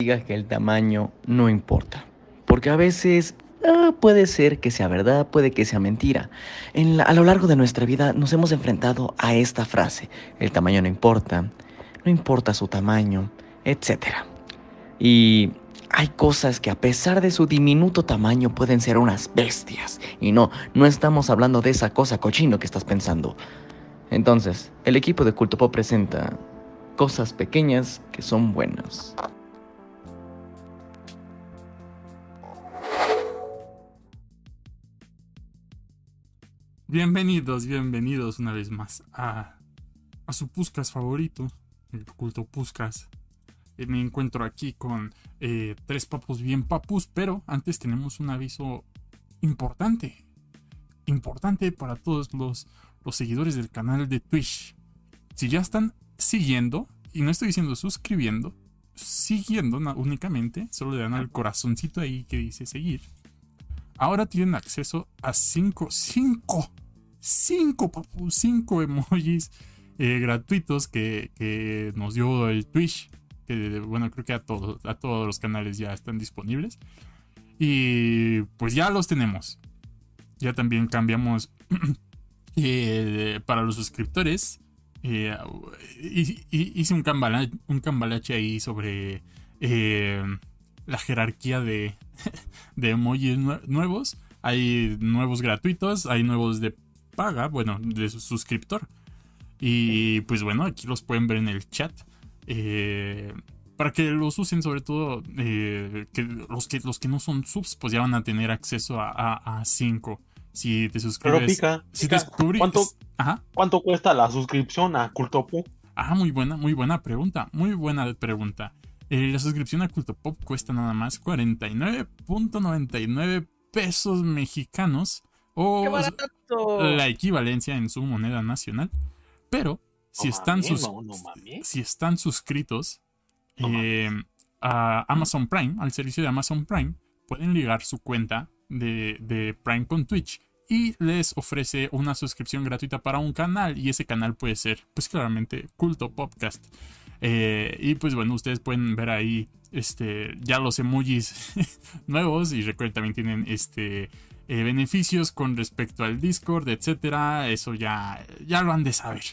diga que el tamaño no importa. Porque a veces ah, puede ser que sea verdad, puede que sea mentira. En a lo largo de nuestra vida nos hemos enfrentado a esta frase. El tamaño no importa, no importa su tamaño, etc. Y hay cosas que a pesar de su diminuto tamaño pueden ser unas bestias. Y no, no estamos hablando de esa cosa cochino que estás pensando. Entonces, el equipo de Culto Pop presenta cosas pequeñas que son buenas. Bienvenidos, bienvenidos una vez más a, a su Puscas favorito, el culto Puscas. Eh, me encuentro aquí con eh, tres papus bien papus, pero antes tenemos un aviso importante. Importante para todos los, los seguidores del canal de Twitch. Si ya están siguiendo, y no estoy diciendo suscribiendo, siguiendo únicamente, solo le dan al corazoncito ahí que dice seguir. Ahora tienen acceso a 5, 5 cinco, papu, cinco emojis eh, gratuitos que, nos dio el Twitch. Que bueno, creo que a todos, a todos los canales ya están disponibles. Y pues ya los tenemos. Ya también cambiamos eh, para los suscriptores. Eh, hice un, cambalache, un cambalache ahí sobre la jerarquía de, de emojis nuevos. Hay nuevos gratuitos, hay nuevos de paga, bueno, de su suscriptor. Y pues bueno, aquí los pueden ver en el chat. Eh, para que los usen, sobre todo eh, que los, que los que no son subs, pues ya van a tener acceso a 5. Si te suscribes. si te ¿cuánto, ¿cuánto, cuesta la suscripción a Cultopop? Ah, muy buena, muy buena pregunta. Muy buena pregunta. Eh, la suscripción a Cultopop cuesta nada más 49.99 pesos mexicanos o la equivalencia en su moneda nacional. Pero si, están, si están suscritos eh, a Amazon Prime, al servicio de Amazon Prime, pueden ligar su cuenta de, Prime con Twitch y les ofrece una suscripción gratuita para un canal y ese canal puede ser pues claramente culto podcast. Eh, y pues bueno ustedes pueden ver ahí este ya los emojis nuevos y recuerden también tienen este eh, beneficios con respecto al Discord, etcétera. Eso ya, ya lo han de saber.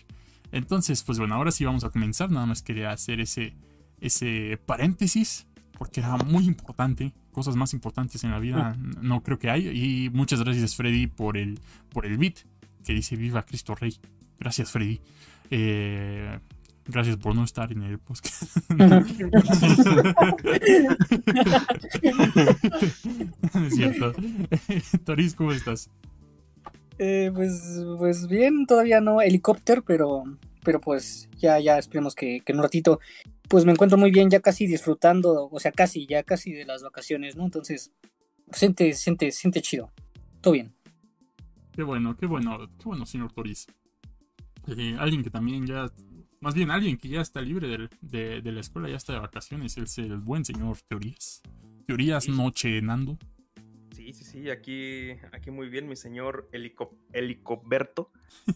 Entonces, pues bueno, ahora sí vamos a comenzar. Nada más quería hacer ese, ese paréntesis porque era muy importante. Cosas más importantes en la vida no creo que hay. Y muchas gracias, Freddy, por el, por el beat que dice Viva Cristo Rey. Gracias, Freddy. Eh, Gracias por no estar en el podcast. es cierto. Toris, ¿cómo estás? Eh, pues, pues bien, todavía no helicóptero, pero, pero pues ya, ya esperemos que, que en un ratito pues me encuentro muy bien, ya casi disfrutando, o sea, casi, ya casi de las vacaciones, ¿no? Entonces, siente, siente, siente chido. Todo bien. Qué bueno, qué bueno, qué bueno, señor Toris. Eh, alguien que también ya más bien alguien que ya está libre de, la escuela, ya está de vacaciones, es el buen señor Teorías. Teorías Noche Nando. Sí, sí, sí, aquí, aquí muy bien, mi señor Helico, Helicoberto.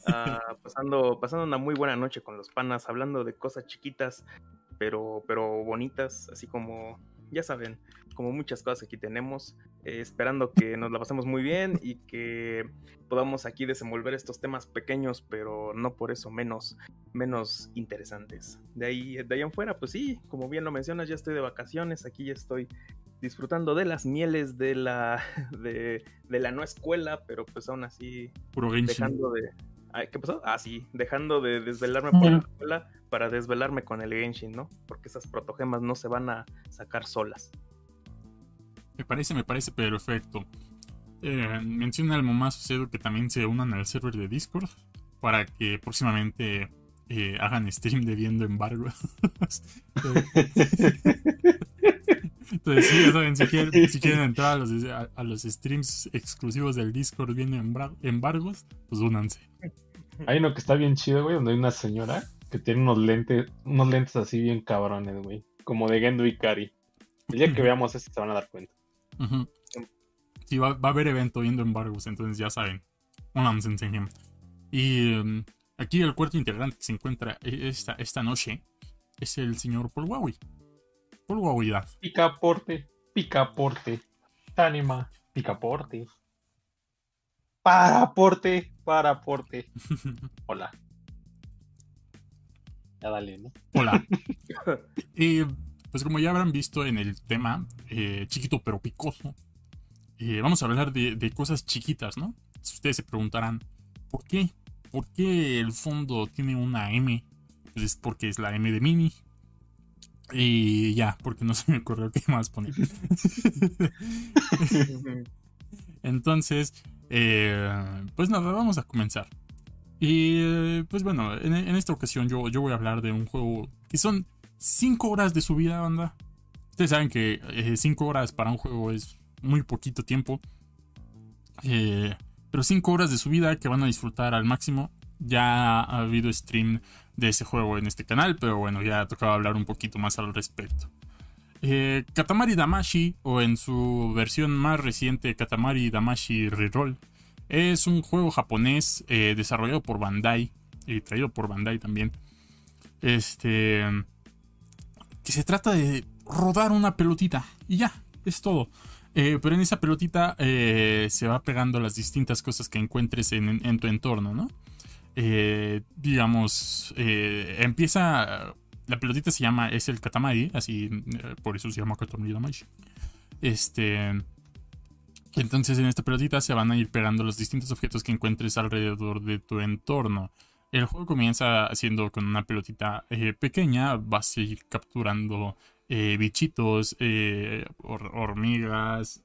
Ah, pasando, pasando una muy buena noche con los panas, hablando de cosas chiquitas, pero, pero bonitas, así como, ya saben, como muchas cosas que aquí tenemos, eh, esperando que nos la pasemos muy bien y que podamos aquí desenvolver estos temas pequeños, pero no por eso menos, menos interesantes. De ahí, de ahí en fuera, pues sí, como bien lo mencionas, ya estoy de vacaciones, aquí ya estoy disfrutando de las mieles de la, de, la no escuela, pero pues aún así dejando de... ¿Qué pasó? Ah, sí, dejando de desvelarme por la escuela para desvelarme con el Genshin, ¿no? Porque esas protogemas no se van a sacar solas. Me parece, me parece perfecto. Eh, menciona al Momazo Cedo que también se unan al server de Discord para que próximamente eh, hagan stream de viendo embargo. Entonces, sí, ya saben, si quieren, entrar a los, a, los, streams exclusivos del Discord viendo embargos, pues únanse. Hay uno que está bien chido, güey, donde hay una señora que tiene unos lentes, unos lentes así bien cabrones, güey. Como de Gendo y Kari. El día que veamos este se van a dar cuenta. Sí, va, a haber evento viendo embargos, entonces ya saben. En Y em, aquí el cuarto integrante que se encuentra esta, esta noche es el señor Paul Huawei. Polguahuidad. Picaporte, picaporte. Anima, picaporte. Paraporte, paraporte. Hola. Ya dale, ¿no? Hola. y pues como ya habrán visto en el tema, eh, chiquito pero picoso, eh, vamos a hablar de, de cosas chiquitas, ¿no? Si ustedes se preguntarán, ¿por qué? ¿Por qué el fondo tiene una M? Pues es porque es la M de Mini. Y ya, porque no se me ocurrió qué más poner. Entonces, eh, pues nada, vamos a comenzar. Y eh, pues bueno, en, esta ocasión yo, yo voy a hablar de un juego que son 5 horas de su vida, banda. Ustedes saben que 5 horas para un juego es muy poquito tiempo. Eh, pero 5 horas de su vida que van a disfrutar al máximo. Ya ha habido stream de ese juego en este canal, pero bueno, ya tocaba hablar un poquito más al respecto. Eh, Katamari Damashi, o en su versión más reciente, Katamari Damashi Reroll, es un juego japonés eh, desarrollado por Bandai y traído por Bandai también. Este. Que se trata de rodar una pelotita y ya, es todo. Eh, pero en esa pelotita se va pegando las distintas cosas que encuentres en, en tu entorno, ¿no? Digamos, empieza. La pelotita se llama, es el Katamari, así, eh, por eso se llama Katamari Damashi. Este. Entonces en esta pelotita se van a ir pegando los distintos objetos que encuentres alrededor de tu entorno. El juego comienza haciendo con una pelotita eh, pequeña, vas a ir capturando eh, bichitos, hor hormigas,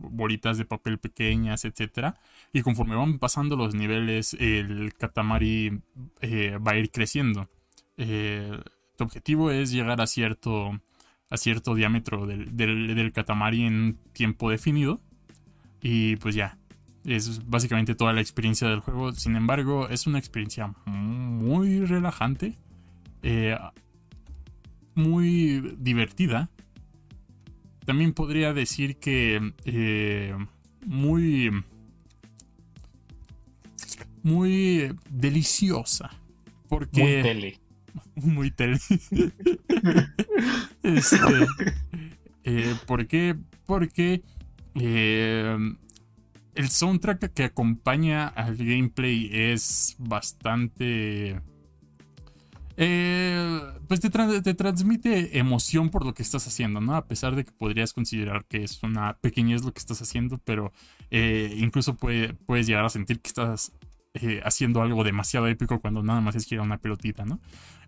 bolitas de papel pequeñas, etc. Y conforme van pasando los niveles, el Katamari va a ir creciendo. Eh, tu objetivo es llegar a cierto, a cierto diámetro del, del, del en tiempo definido. Y pues ya, es básicamente toda la experiencia del juego. Sin embargo, es una experiencia muy relajante. Eh, muy divertida. También podría decir que eh, muy muy deliciosa porque Muy tele. muy tele este, eh, ¿por qué? porque eh, el soundtrack que acompaña al gameplay es bastante eh, pues te, transmite emoción por lo que estás haciendo, ¿no? A pesar de que podrías considerar que es una pequeñez lo que estás haciendo, pero eh, incluso puede, puedes llegar a sentir que estás eh, haciendo algo demasiado épico cuando nada más es girar una pelotita, ¿no?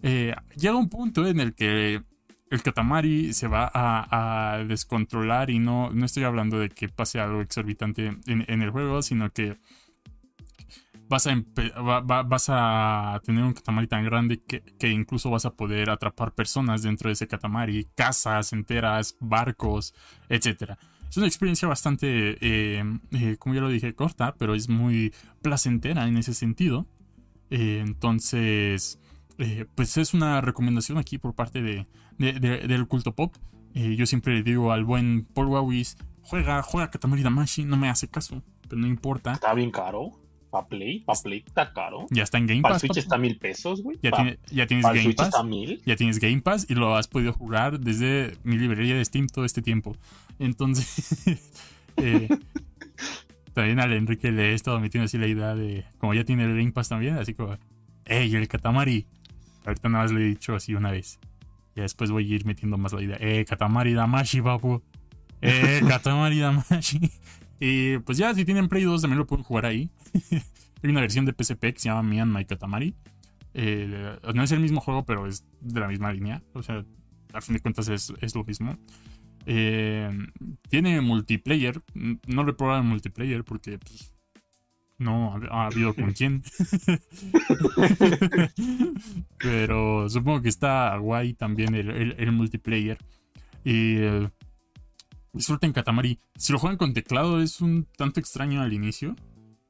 Eh, llega un punto en el que el Katamari se va a, descontrolar y no, no estoy hablando de que pase algo exorbitante en, el juego, sino que vas a, va, va, vas a tener un Katamari tan grande que, que, incluso vas a poder atrapar personas dentro de ese Katamari, casas enteras, barcos, etc. Es una experiencia bastante, eh, eh, como ya lo dije, corta, pero es muy placentera en ese sentido. Eh, entonces, pues es una recomendación aquí por parte de, de, de, del culto pop. yo siempre le digo al buen Paul Wawis, juega, juega Katamari Damashi, no me hace caso, pero no importa. Está bien caro. ¿Pa Play? ¿Pa Play está caro? Ya está en Game Pass. Pass. Switch está a mil pesos, güey. Ya, tiene, ya, tienes Game Switch Pass. está mil. Ya tienes Game Pass y lo has podido jugar desde mi librería de Steam todo este tiempo. Entonces, eh, también al Enrique le he estado metiendo así la idea de, como ya tiene el Game Pass también, así como, hey, el Katamari. Ahorita nada más le he dicho así una vez. Y después voy a ir metiendo más la idea. Eh, Katamari Damashi, papu. Eh, Katamari Damashi. Y pues ya, si tienen Play 2 también lo pueden jugar ahí. Hay una versión de PSP que se llama Myanmar Katamari. Eh, no es el mismo juego, pero es de la misma línea. O sea, a fin de cuentas es, es lo mismo. Eh, tiene multiplayer. No lo he probado en multiplayer porque pues, no ha, ha, habido con quién. pero supongo que está guay también el, el, el multiplayer. Y eh, disfruten Katamari. Si lo juegan con teclado es un tanto extraño al inicio.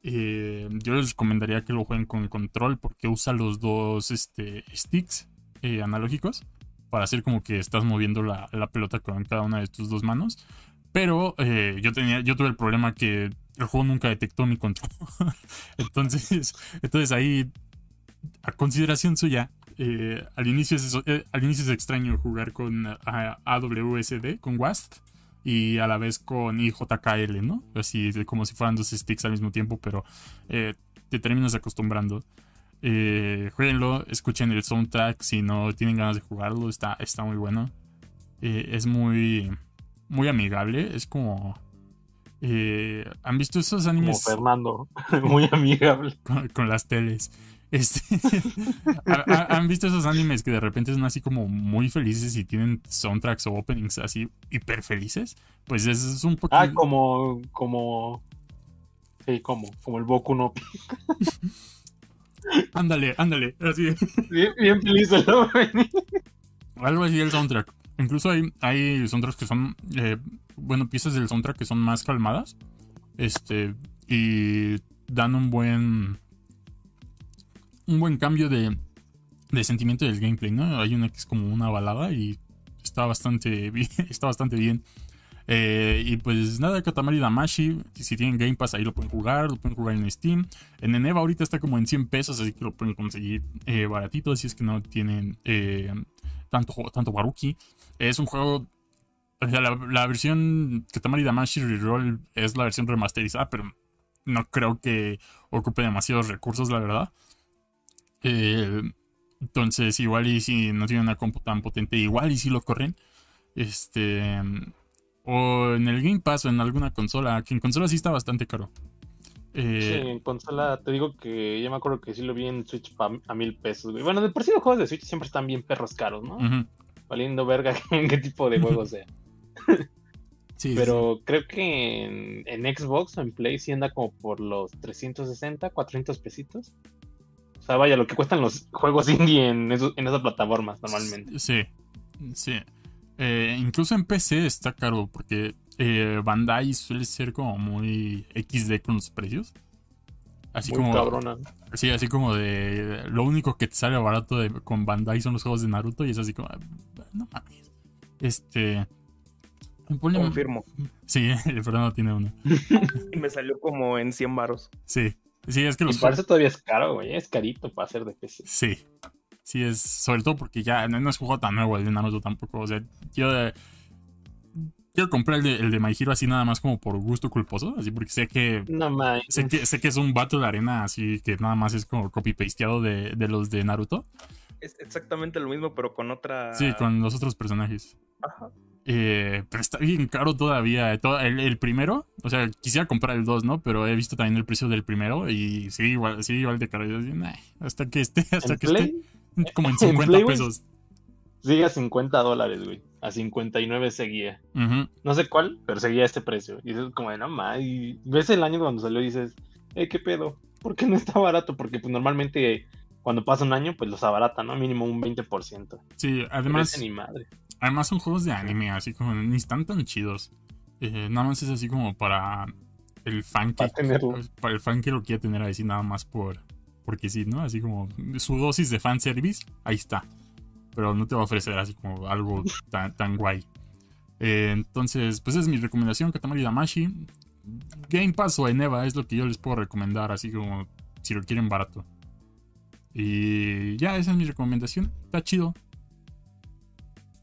Eh, yo les recomendaría que lo jueguen con control porque usa los dos este, sticks eh, analógicos para hacer como que estás moviendo la, la, pelota con cada una de tus dos manos. Pero eh, yo, tenía, yo tuve el problema que el juego nunca detectó mi control. entonces, entonces ahí, a consideración suya, al, inicio es, al inicio es extraño jugar con AWSD, con WASD, y a la vez con IJKL, ¿no? Así como si fueran dos sticks al mismo tiempo, pero eh, te terminas acostumbrando. Eh, jueguenlo, escuchen el soundtrack si no tienen ganas de jugarlo, está, está muy bueno. es muy, muy amigable, es como... ¿Han visto esos animes? Como Fernando, muy amigable. con las teles. Este, ¿Han visto esos animes que de repente son así como muy felices y tienen soundtracks o openings así hiper felices? Pues es un poco. Ah, como. como. Sí, como. Como el Boku no ándale, ándale. Así. Bien, bien feliz el opening. Algo así el soundtrack. Incluso hay, hay soundtracks que son. Eh, bueno, piezas del soundtrack que son más calmadas. Este. Y dan un buen un buen cambio de, de sentimiento del gameplay, ¿no? Hay una que es como una balada y está bastante bien. Está bastante bien. Eh, y pues nada, Katamari Damashi, si tienen Game Pass ahí lo pueden jugar, lo pueden jugar en Steam. En Eneva ahorita está como en 100 pesos, así que lo pueden conseguir eh, baratito, si es que no tienen eh, tanto, tanto Baruki. Es un juego, o sea, la, la, versión Katamari Damashi Reroll es la versión remasterizada, pero no creo que ocupe demasiados recursos, la verdad. Eh, entonces, igual y si no tiene una compu tan potente, igual y si lo corren. Este. O en el Game Pass o en alguna consola, que en consola sí está bastante caro. Eh, sí, en consola te digo que yo me acuerdo que sí lo vi en Switch a mil pesos. Bueno, de por sí los juegos de Switch siempre están bien perros caros, ¿no? Valiendo verga en qué tipo de juego sea. sí, Pero creo que en, en, Xbox o en Play sí anda como por los 360, 400 pesitos sea, vaya, lo que cuestan los juegos indie en, en esas plataformas normalmente. Sí, sí. Eh, incluso en PC está caro porque eh, Bandai suele ser como muy XD con los precios. Así muy como. Cabrona. Sí, así como de. Lo único que te sale barato de, con Bandai son los juegos de Naruto y es así como. No mames. Este. Confirmo. Sí, el Fernando tiene uno. y me salió como en 100 baros. Sí. Sí, es que los. Y parece todavía es caro, güey. Es carito para hacer de PC. Sí. Sí, es. Sobre todo porque ya no es juego tan nuevo el de Naruto tampoco. O sea, yo. Quiero comprar el de, el de My Hero así nada más como por gusto culposo. Así porque sé que. No mames. Sé que, sé que es un vato de arena así que nada más es como copy-pasteado de, de los de Naruto. Es exactamente lo mismo, pero con otra. Sí, con los otros personajes. Ajá. Eh, pero está bien caro todavía. el, primero, o sea, quisiera comprar el 2, ¿no? Pero he visto también el precio del primero y sí, igual, sí, igual de caro. hasta que esté, hasta que esté como en 50 pesos. Sigue a 50 dólares, güey. A 59 seguía. No sé cuál, pero seguía este precio. Y es como de, no más. Y ves el año cuando salió y dices, eh, ¿qué pedo? ¿Por qué no está barato? Porque pues normalmente cuando pasa un año, pues los abarata, ¿no? Mínimo un 20%. Sí, además. Ni madre. Además son juegos de anime, así como ni están tan chidos. Eh, nada más es así como para el fan que para, el fan que lo quiere tener así nada más por porque sí, ¿no? Así como su dosis de fan service, ahí está. Pero no te va a ofrecer así como algo tan, tan guay. Eh, entonces, pues es mi recomendación, Katamari Damashi. Game Pass o Eneva es lo que yo les puedo recomendar, así como si lo quieren barato. Y ya, esa es mi recomendación. Está chido.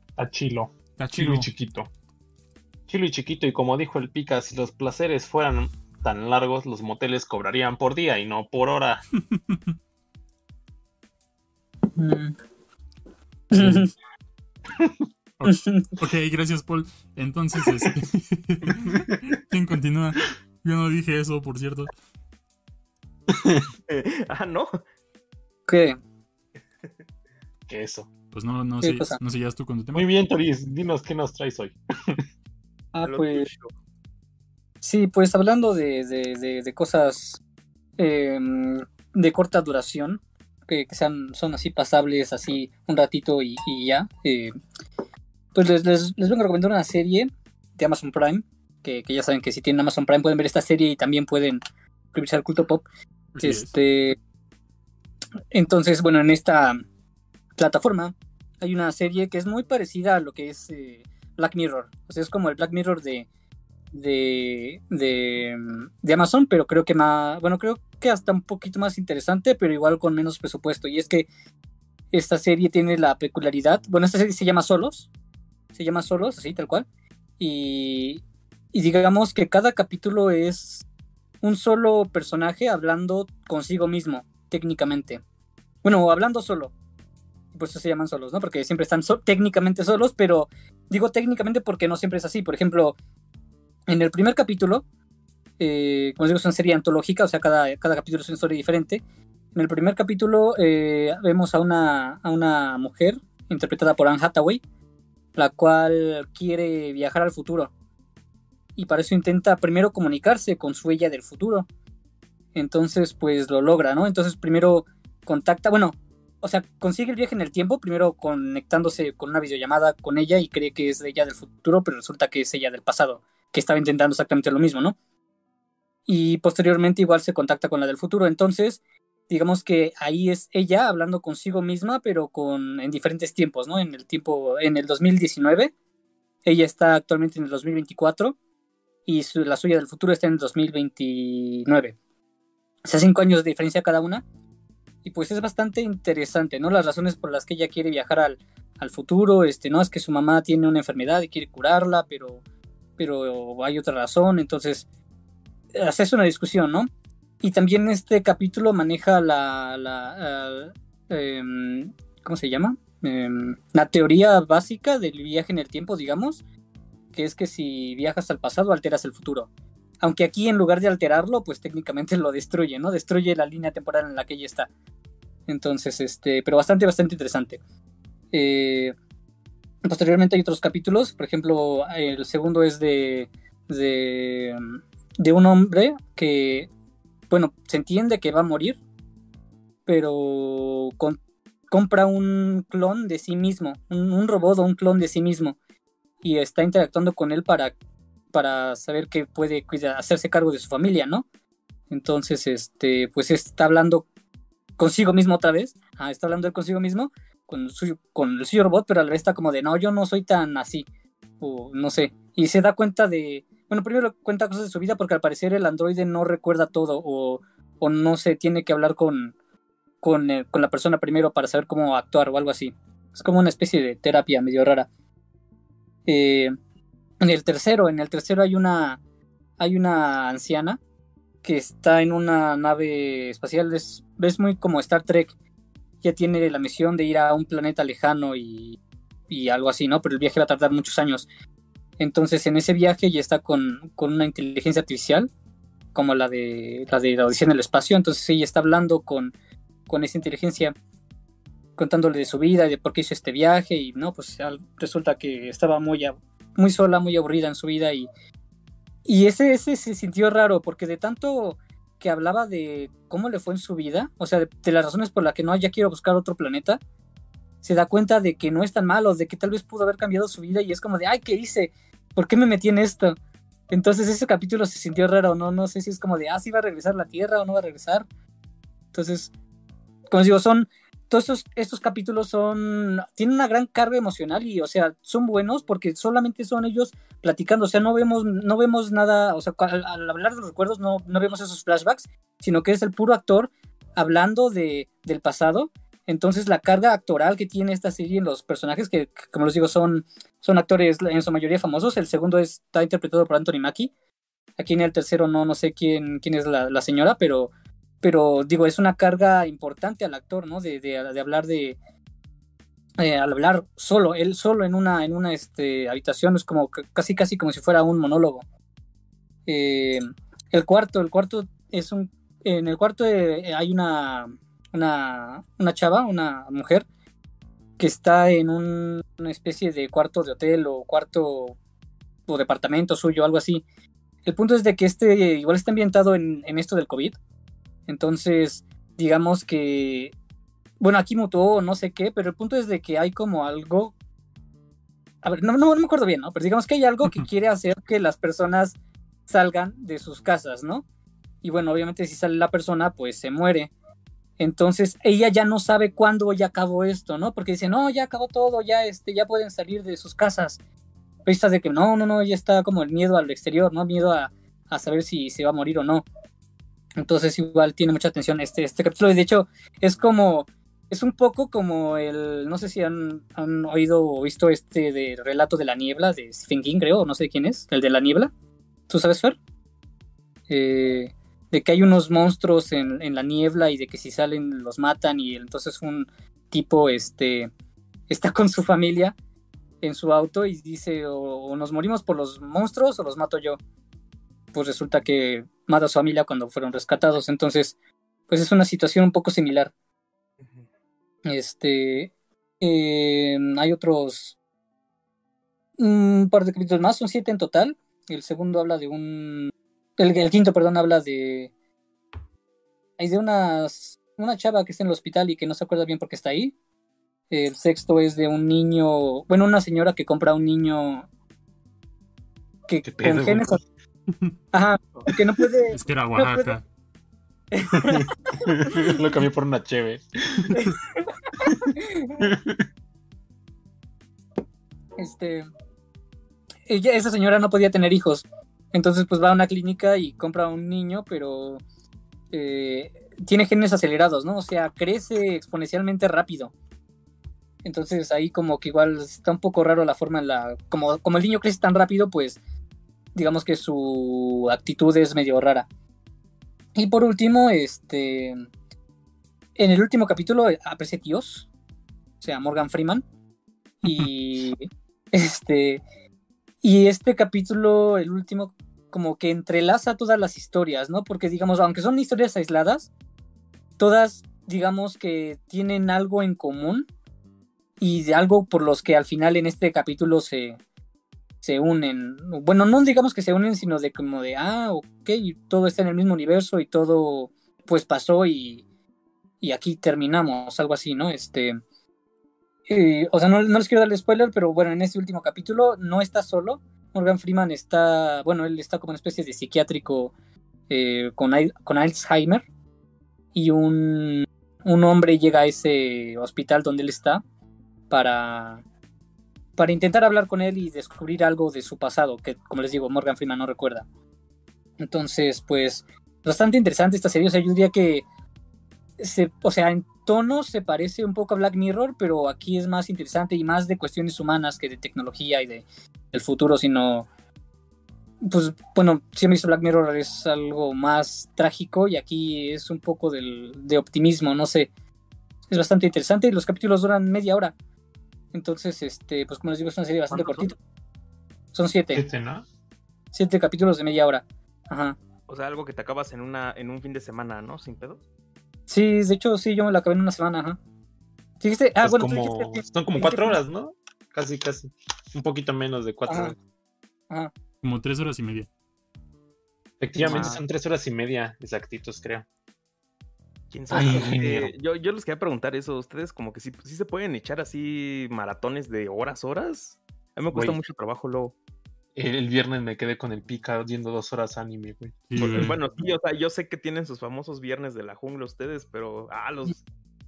Está chilo. Está chilo. y chiquito. Chilo y chiquito. Y como dijo el Pica, si los placeres fueran tan largos, los moteles cobrarían por día y no por hora. ok, gracias, Paul. Entonces, este... ¿quién continúa? Yo no dije eso, por cierto. ah, no. ¿Qué? ¿Qué eso? Pues no, no, sé, no sé, ya tú con tu tema. Muy bien, Toris, dinos qué nos traes hoy. ah, pues. Sí, pues hablando de, de, de, cosas em, de corta duración, que, sean, son así pasables, así un ratito y, ya. Eh, pues les, les, les, vengo a recomendar una serie de Amazon Prime, que, que, ya saben que si tienen Amazon Prime pueden ver esta serie y también pueden suscribirse al culto pop. este. Entonces, bueno, en esta plataforma hay una serie que es muy parecida a lo que es eh, Black Mirror. O sea, es como el Black Mirror de, de, de, Amazon, pero creo que más, bueno, creo que hasta un poquito más interesante, pero igual con menos presupuesto. Y es que esta serie tiene la peculiaridad, bueno, esta serie se llama Solos, se llama Solos, así tal cual, y, y digamos que cada capítulo es un solo personaje hablando consigo mismo, técnicamente. Bueno, hablando solo. Por eso se llaman solos, ¿no? Porque siempre están técnicamente solos, pero digo técnicamente porque no siempre es así. Por ejemplo, en el primer capítulo, eh, como digo, es una serie antológica, o sea, cada, cada capítulo es una historia diferente. En el primer capítulo eh, vemos a una, a una mujer interpretada por Anne Hathaway, la cual quiere viajar al futuro. Y para eso intenta primero comunicarse con su ella del futuro. Entonces, pues lo logra, ¿no? Entonces primero contacta, bueno, o sea, consigue el viaje en el tiempo, primero conectándose con una videollamada con ella y cree que es ella del futuro, pero resulta que es ella del pasado, que estaba intentando exactamente lo mismo, ¿no? Y posteriormente igual se contacta con la del futuro. Entonces, digamos que ahí es ella hablando consigo misma, pero con en diferentes tiempos, ¿no? En el tiempo, en el 2019, ella está actualmente en el 2024 y la suya del futuro está en el 2029. O sea, cinco años de diferencia cada una. Y pues es bastante interesante, ¿no? Las razones por las que ella quiere viajar al, al futuro, este, no es que su mamá tiene una enfermedad y quiere curarla, pero, pero hay otra razón, entonces haces una discusión, ¿no? Y también este capítulo maneja la, la em, ¿cómo se llama? Em, la teoría básica del viaje en el tiempo, digamos, que es que si viajas al pasado alteras el futuro. Aunque aquí en lugar de alterarlo, pues técnicamente lo destruye, ¿no? Destruye la línea temporal en la que ella está. Entonces, este, pero bastante, bastante interesante. Eh, posteriormente hay otros capítulos, por ejemplo, el segundo es de, de, de un hombre que bueno, se entiende que va a morir, pero compra un clon de sí mismo, un, robot o un clon de sí mismo, y está interactuando con él para, para saber que puede hacerse cargo de su familia, ¿no? Entonces, este, pues está hablando consigo mismo otra vez, ah, está hablando él consigo mismo, con, su, con el suyo robot, pero a la vez está como de, no, yo no soy tan así, o no sé, y se da cuenta de, bueno, primero cuenta cosas de su vida porque al parecer el androide no recuerda todo o, no se tiene que hablar con, con, la persona primero para saber cómo actuar o algo así. Es como una especie de terapia medio rara. Eh, en el tercero, en el tercero hay una, hay una anciana que está en una nave espacial. Es, es muy como Star Trek. Ya tiene la misión de ir a un planeta lejano y, y algo así, ¿no? Pero el viaje va a tardar muchos años. Entonces en ese viaje ya está con, una inteligencia artificial, como la de la de la Odisea en el espacio. Entonces ella está hablando con, con esa inteligencia, contándole de su vida y de por qué hizo este viaje. Y no, pues resulta que estaba muy, muy sola, muy aburrida en su vida. Y, y ese, ese se sintió raro, porque de tanto que hablaba de cómo le fue en su vida, o sea, de, las razones por las que no, ya quiero buscar otro planeta, se da cuenta de que no es tan malo, de que tal vez pudo haber cambiado su vida y es como de, ay, ¿qué hice? ¿Por qué me metí en esto? Entonces ese capítulo se sintió raro, ¿no? No sé si es como de, ah, sí va a regresar la Tierra o no va a regresar. Entonces, como digo, son, todos estos, estos capítulos son, tienen una gran carga emocional y, o sea, son buenos porque solamente son ellos platicando, o sea, no vemos, no vemos nada, o sea, al, hablar de los recuerdos no, no vemos esos flashbacks, sino que es el puro actor hablando de, del pasado. Entonces la carga actoral que tiene esta serie en los personajes, que como les digo son, son actores en su mayoría famosos, el segundo está interpretado por Anthony Mackie, aquí en el tercero no, no sé quién, quién es la, señora, pero, pero digo, es una carga importante al actor, ¿no? De, de, hablar de... Eh, al hablar solo, él solo en una, en una este, habitación, es como casi casi como si fuera un monólogo. Eh, el cuarto, el cuarto es un... En el cuarto eh, hay una una, una chava, una mujer, que está en una especie de cuarto de hotel o cuarto o departamento suyo, algo así. El punto es de que este igual está ambientado en, esto del COVID. Entonces, digamos que, bueno, aquí mutó no sé qué, pero el punto es de que hay como algo... A ver, no, no, no me acuerdo bien, ¿no? Pero digamos que hay algo que quiere hacer que las personas salgan de sus casas, ¿no? Y bueno, obviamente si sale la persona, pues se muere. Entonces ella ya no sabe cuándo ya acabó esto, ¿no? Porque dice, no, ya acabó todo, ya, este, ya pueden salir de sus casas. Pero de que no, no, no, ya está como el miedo al exterior, ¿no? Miedo a, saber si se va a morir o no. Entonces igual tiene mucha atención este, este capítulo. Y de hecho es como, es un poco como el, no sé si han, oído o visto este de relato de la niebla de Stephen King, creo, no sé quién es, el de la niebla. ¿Tú sabes, Fer? Eh, de que hay unos monstruos en, la niebla y de que si salen los matan y entonces un tipo este, está con su familia en su auto y dice o, nos morimos por los monstruos o los mato yo. Pues resulta que mata a su familia cuando fueron rescatados. Entonces, pues es una situación un poco similar. Este, eh, hay otros un par de capítulos más, son siete en total. El segundo habla de un, el, quinto, perdón, habla de, hay de unas, una chava que está en el hospital y que no se acuerda bien por qué está ahí. El sexto es de un niño, bueno, una señora que compra un niño que con genes, ajá, que no puede. Es que era Oaxaca. Lo cambié por una cheve. este. Ella, esa señora no podía tener hijos. Entonces, pues va a una clínica y compra un niño, pero eh, tiene genes acelerados, ¿no? O sea, crece exponencialmente rápido. Entonces ahí como que igual está un poco raro la forma en la... Como, como el niño crece tan rápido, pues digamos que su actitud es medio rara. Y por último, este, en el último capítulo aparece Dios, o sea, Morgan Freeman. Y este, y este capítulo, el último, como que entrelaza todas las historias, ¿no? Porque digamos, aunque son historias aisladas, todas, digamos que tienen algo en común y de algo por los que al final en este capítulo se, se unen. Bueno, no digamos que se unen, sino de como de, ah, ok, todo está en el mismo universo y todo pues pasó y, y aquí terminamos, algo así, ¿no? Este... Eh, o sea, no, les quiero darle spoiler, pero bueno, en este último capítulo no está solo. Morgan Freeman está, bueno, él está como una especie de psiquiátrico eh, con, con Alzheimer y un, un hombre llega a ese hospital donde él está para para intentar hablar con él y descubrir algo de su pasado, que como les digo, Morgan Freeman no recuerda. Entonces, pues, bastante interesante esta serie. O sea, yo diría que, se, o sea, en tono se parece un poco a Black Mirror, pero aquí es más interesante y más de cuestiones humanas que de tecnología y de el futuro, sino, pues, bueno, si han visto Black Mirror es algo más trágico y aquí es un poco del, de optimismo, no sé. Es bastante interesante y los capítulos duran media hora. Entonces, este, pues como les digo, es una serie bastante cortita. Son? siete. Siete, ¿no? Siete capítulos de media hora. Ajá. O sea, algo que te acabas en una, en un fin de semana, ¿no? Sin pedo. Sí, de hecho, sí, yo me la acabé en una semana, ajá. Dijiste, ah, pues bueno, son como cuatro horas, ¿no? Casi, casi. Un poquito menos de cuatro horas. Ajá. Como tres horas y media. Efectivamente, son tres horas y media exactitos, creo yo, yo les quería preguntar eso. ¿Ustedes como que sí, sí se pueden echar así maratones de horas, horas? A mí me cuesta mucho trabajo luego. El, viernes me quedé con el pica yendo dos horas anime, güey. bueno, sí, o sea, yo sé que tienen sus famosos viernes de la jungla ustedes, pero ah, los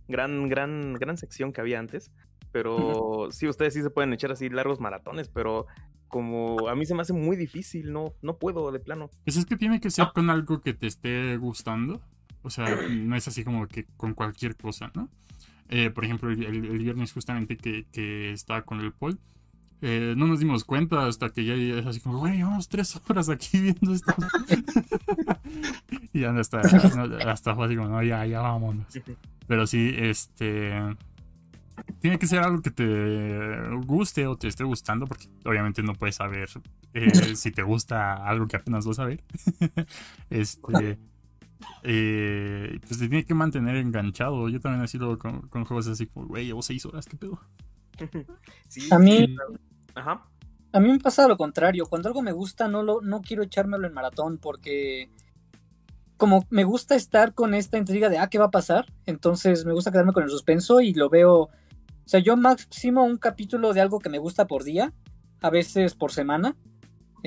gran, gran, gran sección que había antes. Pero sí, ustedes sí se pueden echar así largos maratones, pero como a mí se me hace muy difícil, no, no puedo de plano. Pues es que tiene que ser con algo que te esté gustando. O sea, no es así como que con cualquier cosa, ¿no? Eh, por ejemplo, el, viernes justamente que, estaba con el Paul, eh, no nos dimos cuenta hasta que ya es así como, güey, llevamos tres horas aquí viendo esto. y hasta, hasta fue así como, no, ya, ya vámonos. Pero sí, este. Tiene que ser algo que te guste o te esté gustando, porque obviamente no puedes saber eh, si te gusta algo que apenas vas a ver. este. Eh, pues te tiene que mantener enganchado. Yo también he sido con, juegos así como, güey, llevo seis horas, ¿qué pedo? a mí, Ajá. a mí me pasa lo contrario. Cuando algo me gusta, no, lo, no quiero echármelo en maratón porque como me gusta estar con esta intriga de, ah, ¿qué va a pasar? Entonces me gusta quedarme con el suspenso y lo veo, o sea, yo máximo un capítulo de algo que me gusta por día, a veces por semana,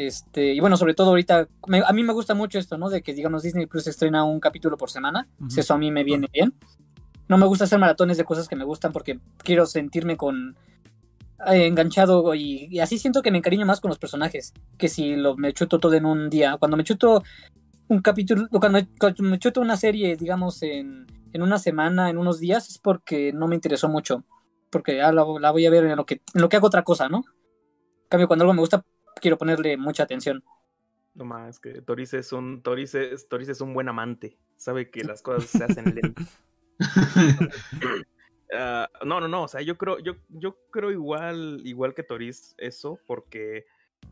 este, y bueno, sobre todo ahorita, a mí me gusta mucho esto, ¿no? De que, digamos, Disney Plus estrena un capítulo por semana. Eso a mí me viene bien. No me gusta hacer maratones de cosas que me gustan porque quiero sentirme con eh, enganchado y, así siento que me encariño más con los personajes que si lo me chuto todo en un día. Cuando me chuto un capítulo, cuando, me chuto una serie, digamos, en en una semana, en unos días, es porque no me interesó mucho. Porque ya la, voy a ver en lo, que, en lo que hago otra cosa, ¿no? En cambio, cuando algo me gusta, quiero ponerle mucha atención. No más, que Toris es un, Toris es, Toris es un buen amante. Sabe que las cosas se hacen lento. Ah, no, no, no. O sea, yo creo, yo, yo creo igual, igual que Toris eso, porque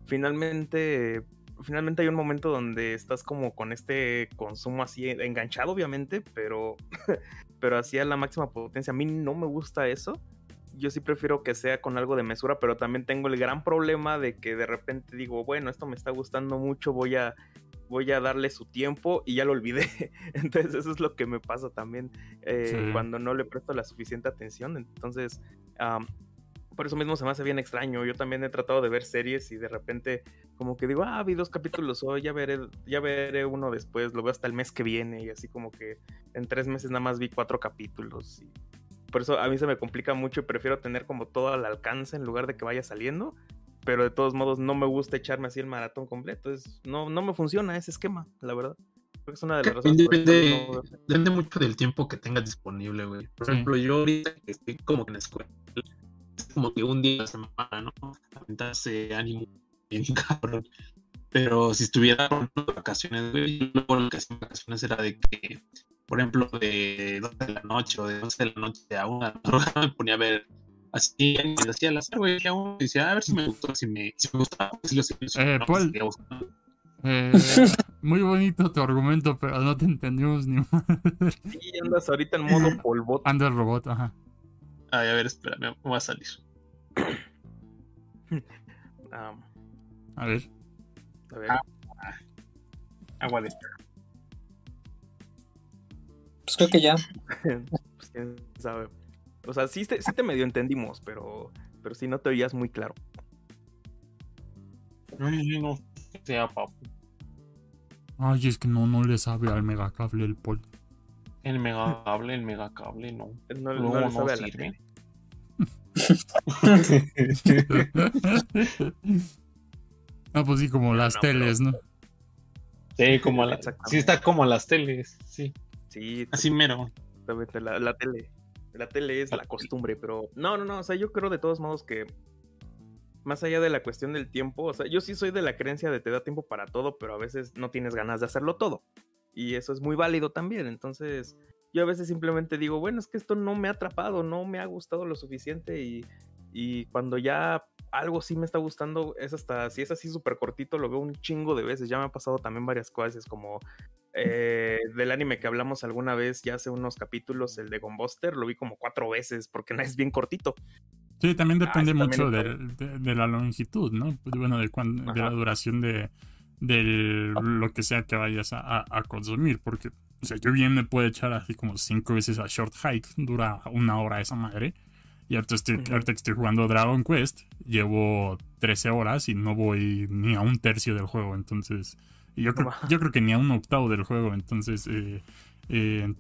finalmente, finalmente hay un momento donde estás como con este consumo así enganchado, obviamente, pero, pero así a la máxima potencia. A mí no me gusta eso. Yo sí prefiero que sea con algo de mesura, pero también tengo el gran problema de que de repente digo, bueno, esto me está gustando mucho, voy a voy a darle su tiempo y ya lo olvidé. Entonces eso es lo que me pasa también eh, cuando no le presto la suficiente atención. Entonces, por eso mismo se me hace bien extraño. Yo también he tratado de ver series y de repente como que digo, ah, vi dos capítulos hoy, ya veré, ya veré uno después, lo veo hasta el mes que viene y así como que en tres meses nada más vi cuatro capítulos. Y por eso a mí se me complica mucho y prefiero tener como todo al alcance en lugar de que vaya saliendo pero de todos modos no me gusta echarme así el maratón completo. Es, no, no me funciona ese esquema, la verdad. es una de las razones depende, depende mucho del tiempo que tengas disponible, güey. Por ejemplo, yo ahorita que estoy como que en escuela, es como que un día a la semana, ¿no? Aventarse ánimo bien cabrón. Pero si estuviera con vacaciones, güey, yo lo que hacía en vacaciones era de que, por ejemplo, de 12 de la noche o de 12 de la noche a una me ponía a ver Así, así al azar, güey, y decía, a ver si me gustó, si me, si me gustaba, si lo eh, Paul, eh, muy bonito tu argumento, pero no te entendimos ni más. Sí, andas ahorita en modo polvot. Andas robot, ajá. Ay, a ver, espérame, me voy a salir. Um, a ver. A ver. Ah, agua de. Pues creo que ya. pues quién sabe. O sea, sí te, sí te medio entendimos, pero, pero sí no te oías muy claro. Ay, no sea papu. Ay, es que no, no le sabe al megacable el pol. El megacable, el megacable, no. No, no, le sabe no sirve. ah, pues sí, como las teles, ¿no? Sí, como la, sí está como las teles, sí. Sí. Así mero. La, la tele. La tele es la costumbre, pero no, no, no, o sea, yo creo de todos modos que más allá de la cuestión del tiempo, o sea, yo sí soy de la creencia de te da tiempo para todo, pero a veces no tienes ganas de hacerlo todo. Y eso es muy válido también, entonces yo a veces simplemente digo, bueno, es que esto no me ha atrapado, no me ha gustado lo suficiente y, y cuando ya algo sí me está gustando, es hasta, si es así súper cortito, lo veo un chingo de veces, ya me ha pasado también varias cosas, como eh, del anime que hablamos alguna vez, ya hace unos capítulos, el de Gunbuster, lo vi como cuatro veces porque es bien cortito. Sí, también ah, depende mucho de, la longitud, ¿no? Pues, bueno, de, de la duración de, lo que sea que vayas a, consumir, porque, o sea, yo bien me puedo echar así como cinco veces a Short Hike, dura una hora esa madre. Y ahorita estoy, ahorita estoy jugando Dragon Quest, llevo 13 horas y no voy ni a un tercio del juego, entonces yo, creo, yo creo que ni a un octavo del juego, entonces, eh, eh,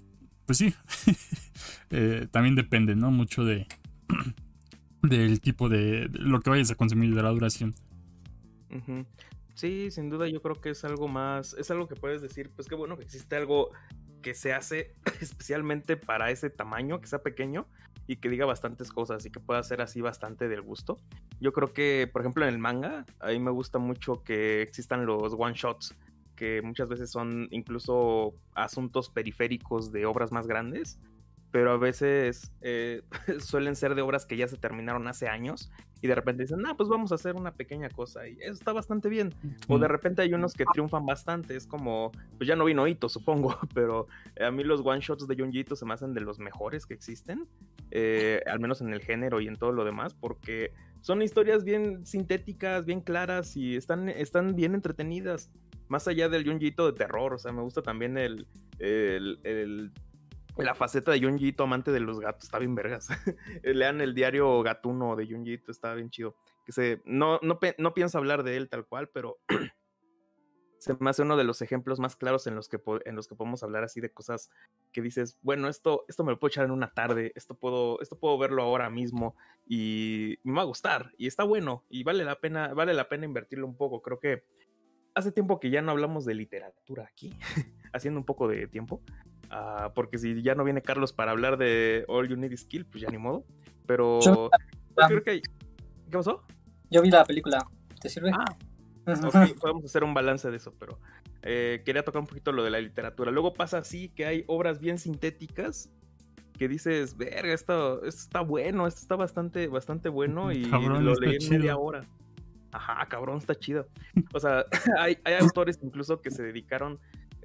pues sí, eh, también depende, ¿no? Mucho de del tipo de, lo que vayas a consumir, de la duración. Sí, sin duda yo creo que es algo más, es algo que puedes decir, pues qué bueno que existe algo que se hace especialmente para ese tamaño, que sea pequeño y que diga bastantes cosas y que pueda ser así bastante del gusto. Yo creo que, por ejemplo, en el manga, a mí me gusta mucho que existan los one shots que muchas veces son incluso asuntos periféricos de obras más grandes, pero a veces eh, suelen ser de obras que ya se terminaron hace años y de repente dicen, ah, pues vamos a hacer una pequeña cosa y eso está bastante bien. O de repente hay unos que triunfan bastante, es como, pues ya no vino Ito, supongo, pero a mí los one shots de Junji se me hacen de los mejores que existen, eh, al menos en el género y en todo lo demás, porque son historias bien sintéticas, bien claras y están, están bien entretenidas más allá del Junjito de terror, o sea, me gusta también el, el, la faceta de Junjito amante de los gatos, está bien vergas. Lean el diario gatuno de Junjito, está bien chido. Que se, no, no, no pienso hablar de él tal cual, pero se me hace uno de los ejemplos más claros en los que, en los que podemos hablar así de cosas que dices, bueno, esto, esto me lo puedo echar en una tarde, esto puedo, esto puedo verlo ahora mismo y me va a gustar y está bueno y vale la pena, vale la pena invertirlo un poco. Creo que hace tiempo que ya no hablamos de literatura aquí, haciendo un poco de tiempo. Ah, porque si ya no viene Carlos para hablar de All You Need Is Kill, pues ya ni modo. Pero creo que ¿Qué pasó? Yo vi la película. ¿Te sirve? Ah, podemos hacer un balance de eso, pero eh, quería tocar un poquito lo de la literatura. Luego pasa así que hay obras bien sintéticas que dices, verga, esto, está bueno, esto está bastante, bastante bueno y lo leí en media hora. Ajá, cabrón, está chido. O sea, hay, hay autores incluso que se dedicaron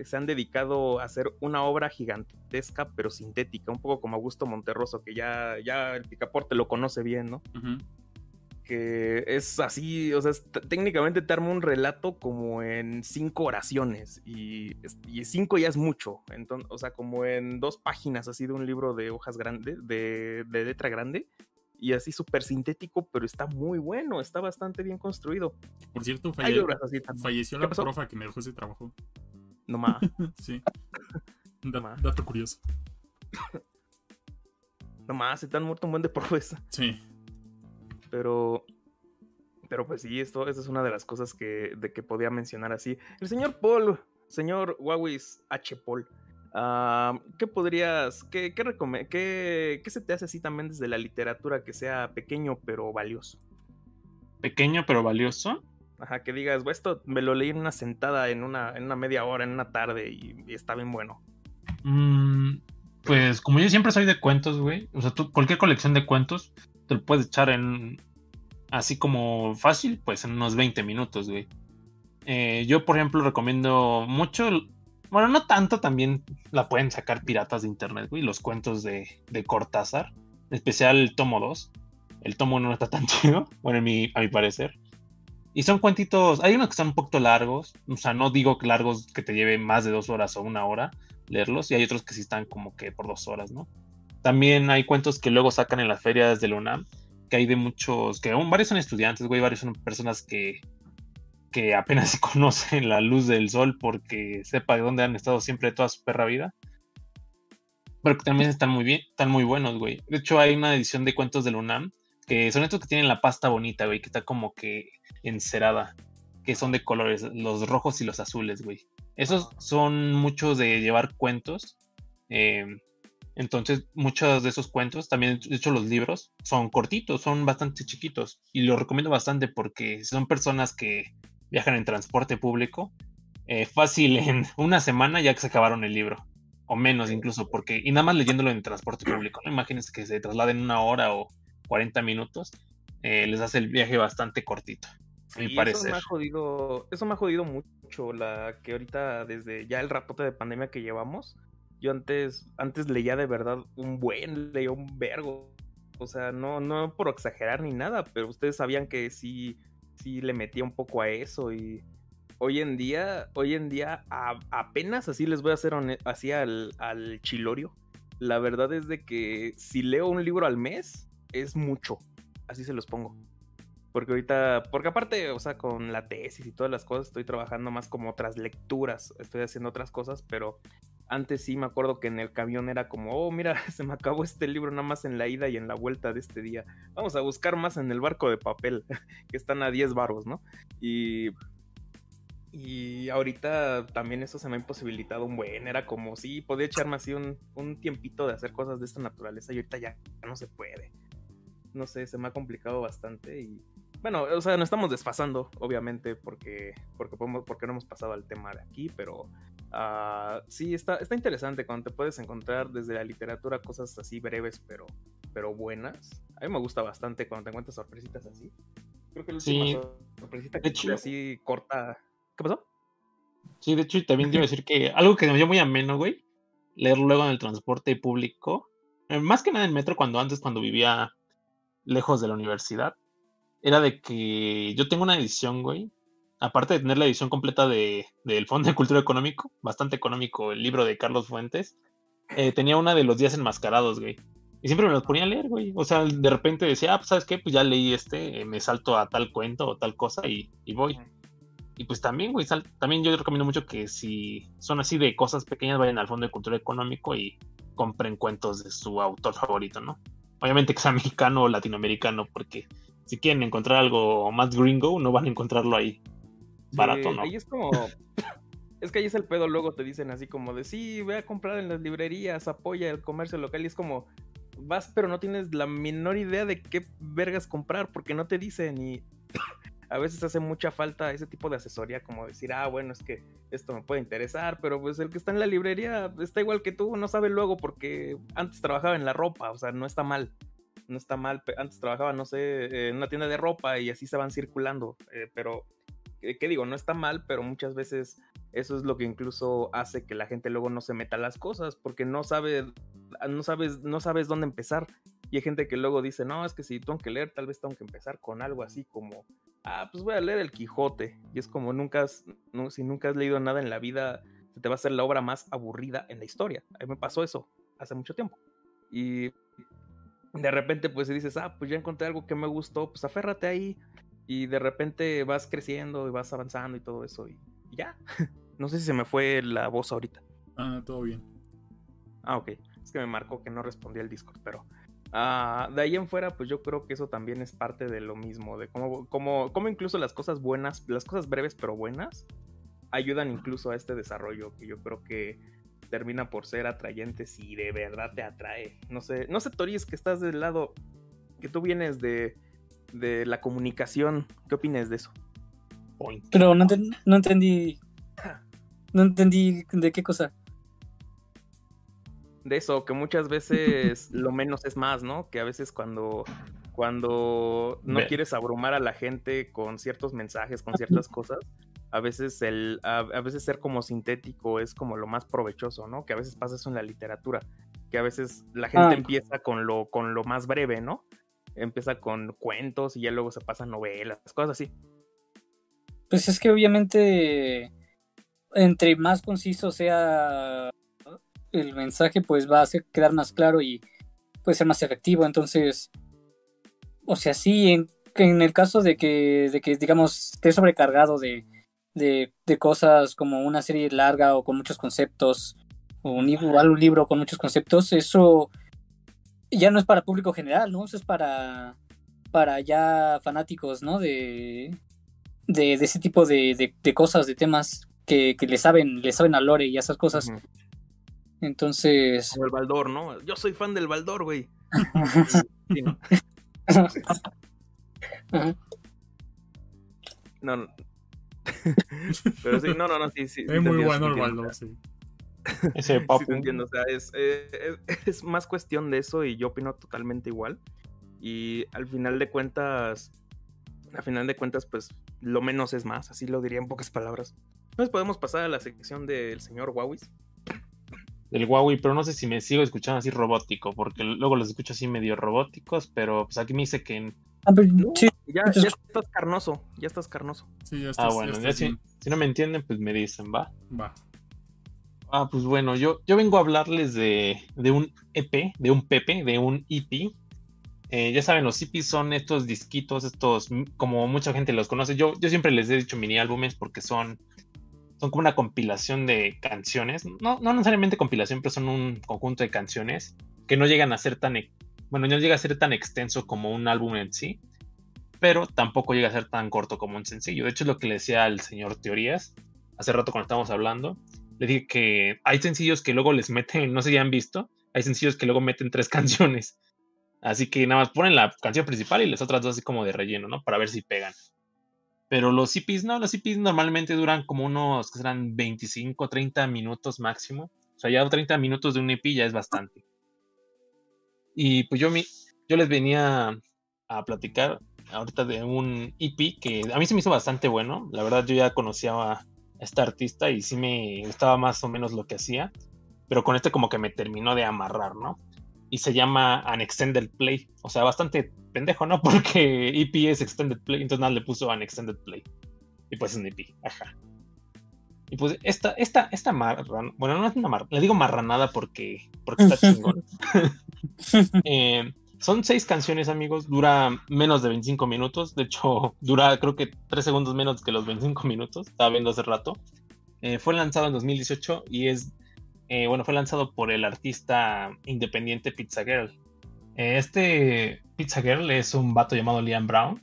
se han dedicado a hacer una obra gigantesca pero sintética, un poco como Augusto Monterroso, que ya, ya el picaporte lo conoce bien, ¿no? Que es así, o sea, técnicamente te arma un relato como en cinco oraciones y, y, cinco ya es mucho, entonces, o sea, como en dos páginas así de un libro de hojas grandes, de, de letra grande, y así súper sintético, pero está muy bueno, está bastante bien construido. Por cierto, falleció la profa que me dejó ese trabajo. No más. sí. dato curioso. No más, se te han muerto un buen de profes. Sí. Pero. Pero pues sí, esto, esta es una de las cosas que, de que podía mencionar así. El señor Paul, señor Wawis H. Paul. ¿Qué podrías, qué, qué, qué se te hace así también desde la literatura que sea pequeño pero valioso? Pequeño pero valioso. Ajá, que digas, esto me lo leí en una sentada, en una, en una media hora, en una tarde y, está bien bueno. Mm, pues como yo siempre soy de cuentos, güey. O sea, tú, cualquier colección de cuentos te lo puedes echar en... Así como fácil, pues en unos 20 minutos, güey. Eh, yo, por ejemplo, recomiendo mucho... Bueno, no tanto, también la pueden sacar piratas de internet, güey. Los cuentos de, de Cortázar. En especial el tomo 2. El tomo 1 no está tan chido, bueno, a mi parecer. Y son cuentitos, hay unos que son un poquito largos, o sea, no digo largos que te lleve más de dos horas o una hora leerlos, y hay otros que sí están como que por dos horas, ¿no? También hay cuentos que luego sacan en las ferias de la UNAM, que hay de muchos, que aún varios son estudiantes, güey, varios son personas que, que apenas conocen la luz del sol porque sepa de dónde han estado siempre toda su perra vida. Pero que también están muy bien, están muy buenos, güey. De hecho, hay una edición de cuentos de la UNAM que son estos que tienen la pasta bonita, güey, que está como que encerada, que son de colores, los rojos y los azules, güey. Esos son muchos de llevar cuentos. Em, entonces, muchos de esos cuentos, también de hecho los libros, son cortitos, son bastante chiquitos. Y los recomiendo bastante porque son personas que viajan en transporte público. Eh, fácil, en una semana ya que se acabaron el libro. O menos incluso, porque, y nada más leyéndolo en transporte público. ¿no? Imagínense que se trasladen una hora o 40 minutos, eh, les hace el viaje bastante cortito. Sí, Eso me, ha jodido, eso me ha jodido mucho, la que ahorita desde ya el rapote de pandemia que llevamos, yo antes, antes leía de verdad un buen, leía un vergo. O sea, no, no por exagerar ni nada, pero ustedes sabían que sí, sí le metía un poco a eso y hoy en día, hoy en día apenas así les voy a hacer así al, al chilorio. La verdad es de que si leo un libro al mes, es mucho. Así se los pongo. Porque ahorita, porque aparte, o sea, con la tesis y todas las cosas, estoy trabajando más como otras lecturas, estoy haciendo otras cosas, pero antes sí me acuerdo que en el camión era como, oh, mira, se me acabó este libro nada más en la ida y en la vuelta de este día. Vamos a buscar más en el barco de papel, que están a 10 baros, ¿no? Y, y ahorita también eso se me ha imposibilitado un buen, era como, sí, podía echarme así un, un tiempito de hacer cosas de esta naturaleza y ahorita ya no se puede. No sé, se me ha complicado bastante y bueno, o sea, no estamos desfasando, obviamente, porque, porque, podemos, porque no hemos pasado al tema de aquí, pero uh, sí, está, está interesante cuando te puedes encontrar desde la literatura cosas así breves, pero, pero buenas. A mí me gusta bastante cuando te encuentras sorpresitas así. Creo que la última sorpresita que hecho, así corta. ¿Qué pasó? Sí, de hecho, también quiero decir que algo que me dio muy ameno, güey, leer luego en el transporte público, eh, más que nada en metro, cuando antes, cuando vivía lejos de la universidad, era de que yo tengo una edición, güey. Aparte de tener la edición completa de, del Fondo de Cultura Económico, bastante económico, el libro de Carlos Fuentes, eh, tenía una de los días enmascarados, güey. Y siempre me los ponía a leer, güey. O sea, de repente decía, ah, pues, ¿sabes qué? Pues ya leí este, eh, me salto a tal cuento o tal cosa y, y voy. Y pues también, güey, también yo recomiendo mucho que si son así de cosas pequeñas, vayan al Fondo de Cultura Económico y compren cuentos de su autor favorito, ¿no? Obviamente que sea mexicano o latinoamericano, porque si quieren encontrar algo más gringo, no van a encontrarlo ahí barato, ¿no? Ahí es como. es que ahí es el pedo, luego te dicen así como de, sí, ve a comprar en las librerías, apoya el comercio local y es como, vas pero no tienes la menor idea de qué vergas comprar porque no te dicen y a veces hace mucha falta ese tipo de asesoría como decir, ah, bueno, es que esto me puede interesar, pero pues el que está en la librería está igual que tú, no sabe luego porque antes trabajaba en la ropa, o sea, no está mal. No está mal, antes trabajaba, no sé, en una tienda de ropa y así se van circulando, eh, pero ¿qué digo? No está mal, pero muchas veces eso es lo que incluso hace que la gente luego no se meta las cosas, porque no sabe, no sabes, no sabes dónde empezar. Y hay gente que luego dice, no, es que si tengo que leer, tal vez tengo que empezar con algo así como, ah, pues voy a leer el Quijote. Y es como nunca has, si nunca has leído nada en la vida, te va a ser la obra más aburrida en la historia. A mí me pasó eso hace mucho tiempo. Y de repente pues dices, ah, pues ya encontré algo que me gustó, pues aférrate ahí. Y de repente vas creciendo y vas avanzando y todo eso. Y, ya. no sé si se me fue la voz ahorita. Ah, todo bien. Ah, ok. Es que me marcó que no respondí al Discord, pero... Ah, de ahí en fuera, pues yo creo que eso también es parte de lo mismo, de cómo, cómo, cómo incluso las cosas buenas, las cosas breves pero buenas, ayudan incluso a este desarrollo que yo creo que termina por ser atrayente si de verdad te atrae. No sé, no sé, Toris, que estás del lado, que tú vienes de, de la comunicación. ¿Qué opinas de eso? Pero no, no entendí. No entendí de qué cosa. De eso, que muchas veces lo menos es más, ¿no? Que a veces cuando, cuando no quieres abrumar a la gente con ciertos mensajes, con ciertas cosas, a veces el, a, veces ser como sintético es como lo más provechoso, ¿no? Que a veces pasa eso en la literatura, que a veces la gente ah. empieza con lo, con lo más breve, ¿no? Empieza con cuentos y ya luego se pasa a novelas, cosas así. Pues es que obviamente entre más conciso sea el mensaje, pues va a hacer quedar más claro y puede ser más efectivo. Entonces, o sea, sí, en, en el caso de que, de que, digamos, esté sobrecargado de, de, cosas como una serie larga o con muchos conceptos, o un, un libro con muchos conceptos, eso ya no es para público general, ¿no? Eso es para, para ya fanáticos, ¿no? De, de, ese tipo de, cosas, de temas que, le saben, le saben a Lore y esas cosas. Entonces. Como el Baldor, ¿no? Yo soy fan del Baldor, güey. ¿no? no, Pero sí, no, no, no, sí, sí. Es muy bueno el Baldor, sí. Ese papu. entiendo, o sea, eh, es, es, más cuestión de eso y yo opino totalmente igual. Y al final de cuentas, al final de cuentas, pues lo menos es más, así lo diría en pocas palabras. Entonces podemos pasar a la sección del señor Huawei. Del Huawei, pero no sé si me sigo escuchando así robótico, porque luego los escucho así medio robóticos, pero pues aquí me dice que... Ah, ya, ya, estás carnoso, ya estás carnoso. Sí, ya estás, ah, bueno, si, si, no me entienden, pues me dicen, va. Va. Ah, pues bueno, yo, yo vengo a hablarles de, un EP, de un Pepe, de un EP. Eh, ya saben, los EPs son estos disquitos, estos, como mucha gente los conoce. Yo, yo siempre les he dicho mini álbumes porque son, son como una compilación de canciones. No, no necesariamente compilación, pero son un conjunto de canciones que no llegan a ser tan, bueno, no llega a ser tan extenso como un álbum en sí, pero tampoco llega a ser tan corto como un sencillo. De hecho, es lo que le decía al señor Teorías hace rato cuando estábamos hablando le dije que hay sencillos que luego les meten, no sé si han visto, hay sencillos que luego meten tres canciones. Así que nada más ponen la canción principal y las otras dos así como de relleno, ¿no? Para ver si pegan. Pero los EPs no, los EPs normalmente duran como unos, que serán 25, 30 minutos máximo. O sea, ya 30 minutos de un EP ya es bastante. Y pues yo, yo les venía a platicar ahorita de un EP que a mí se me hizo bastante bueno. La verdad yo ya conocía a, esta artista y sí me gustaba más o menos lo que hacía, pero con este como que me terminó de amarrar, ¿no? Y se llama An Extended Play, o sea, bastante pendejo, ¿no? Porque EP es Extended Play, entonces nada le puso An Extended Play. Y pues es un EP, ajá. Y pues esta, esta, esta marrana, bueno, no es una marrana, le digo marranada porque, porque está chingón. eh, son seis canciones, amigos. Dura menos de 25 minutos. De hecho, dura creo que tres segundos menos que los 25 minutos. Estaba viendo hace rato. Eh, fue lanzado en 2018 y es, eh, bueno, fue lanzado por el artista independiente Pizza Girl. Eh, este Pizza Girl es un vato llamado Liam Brown.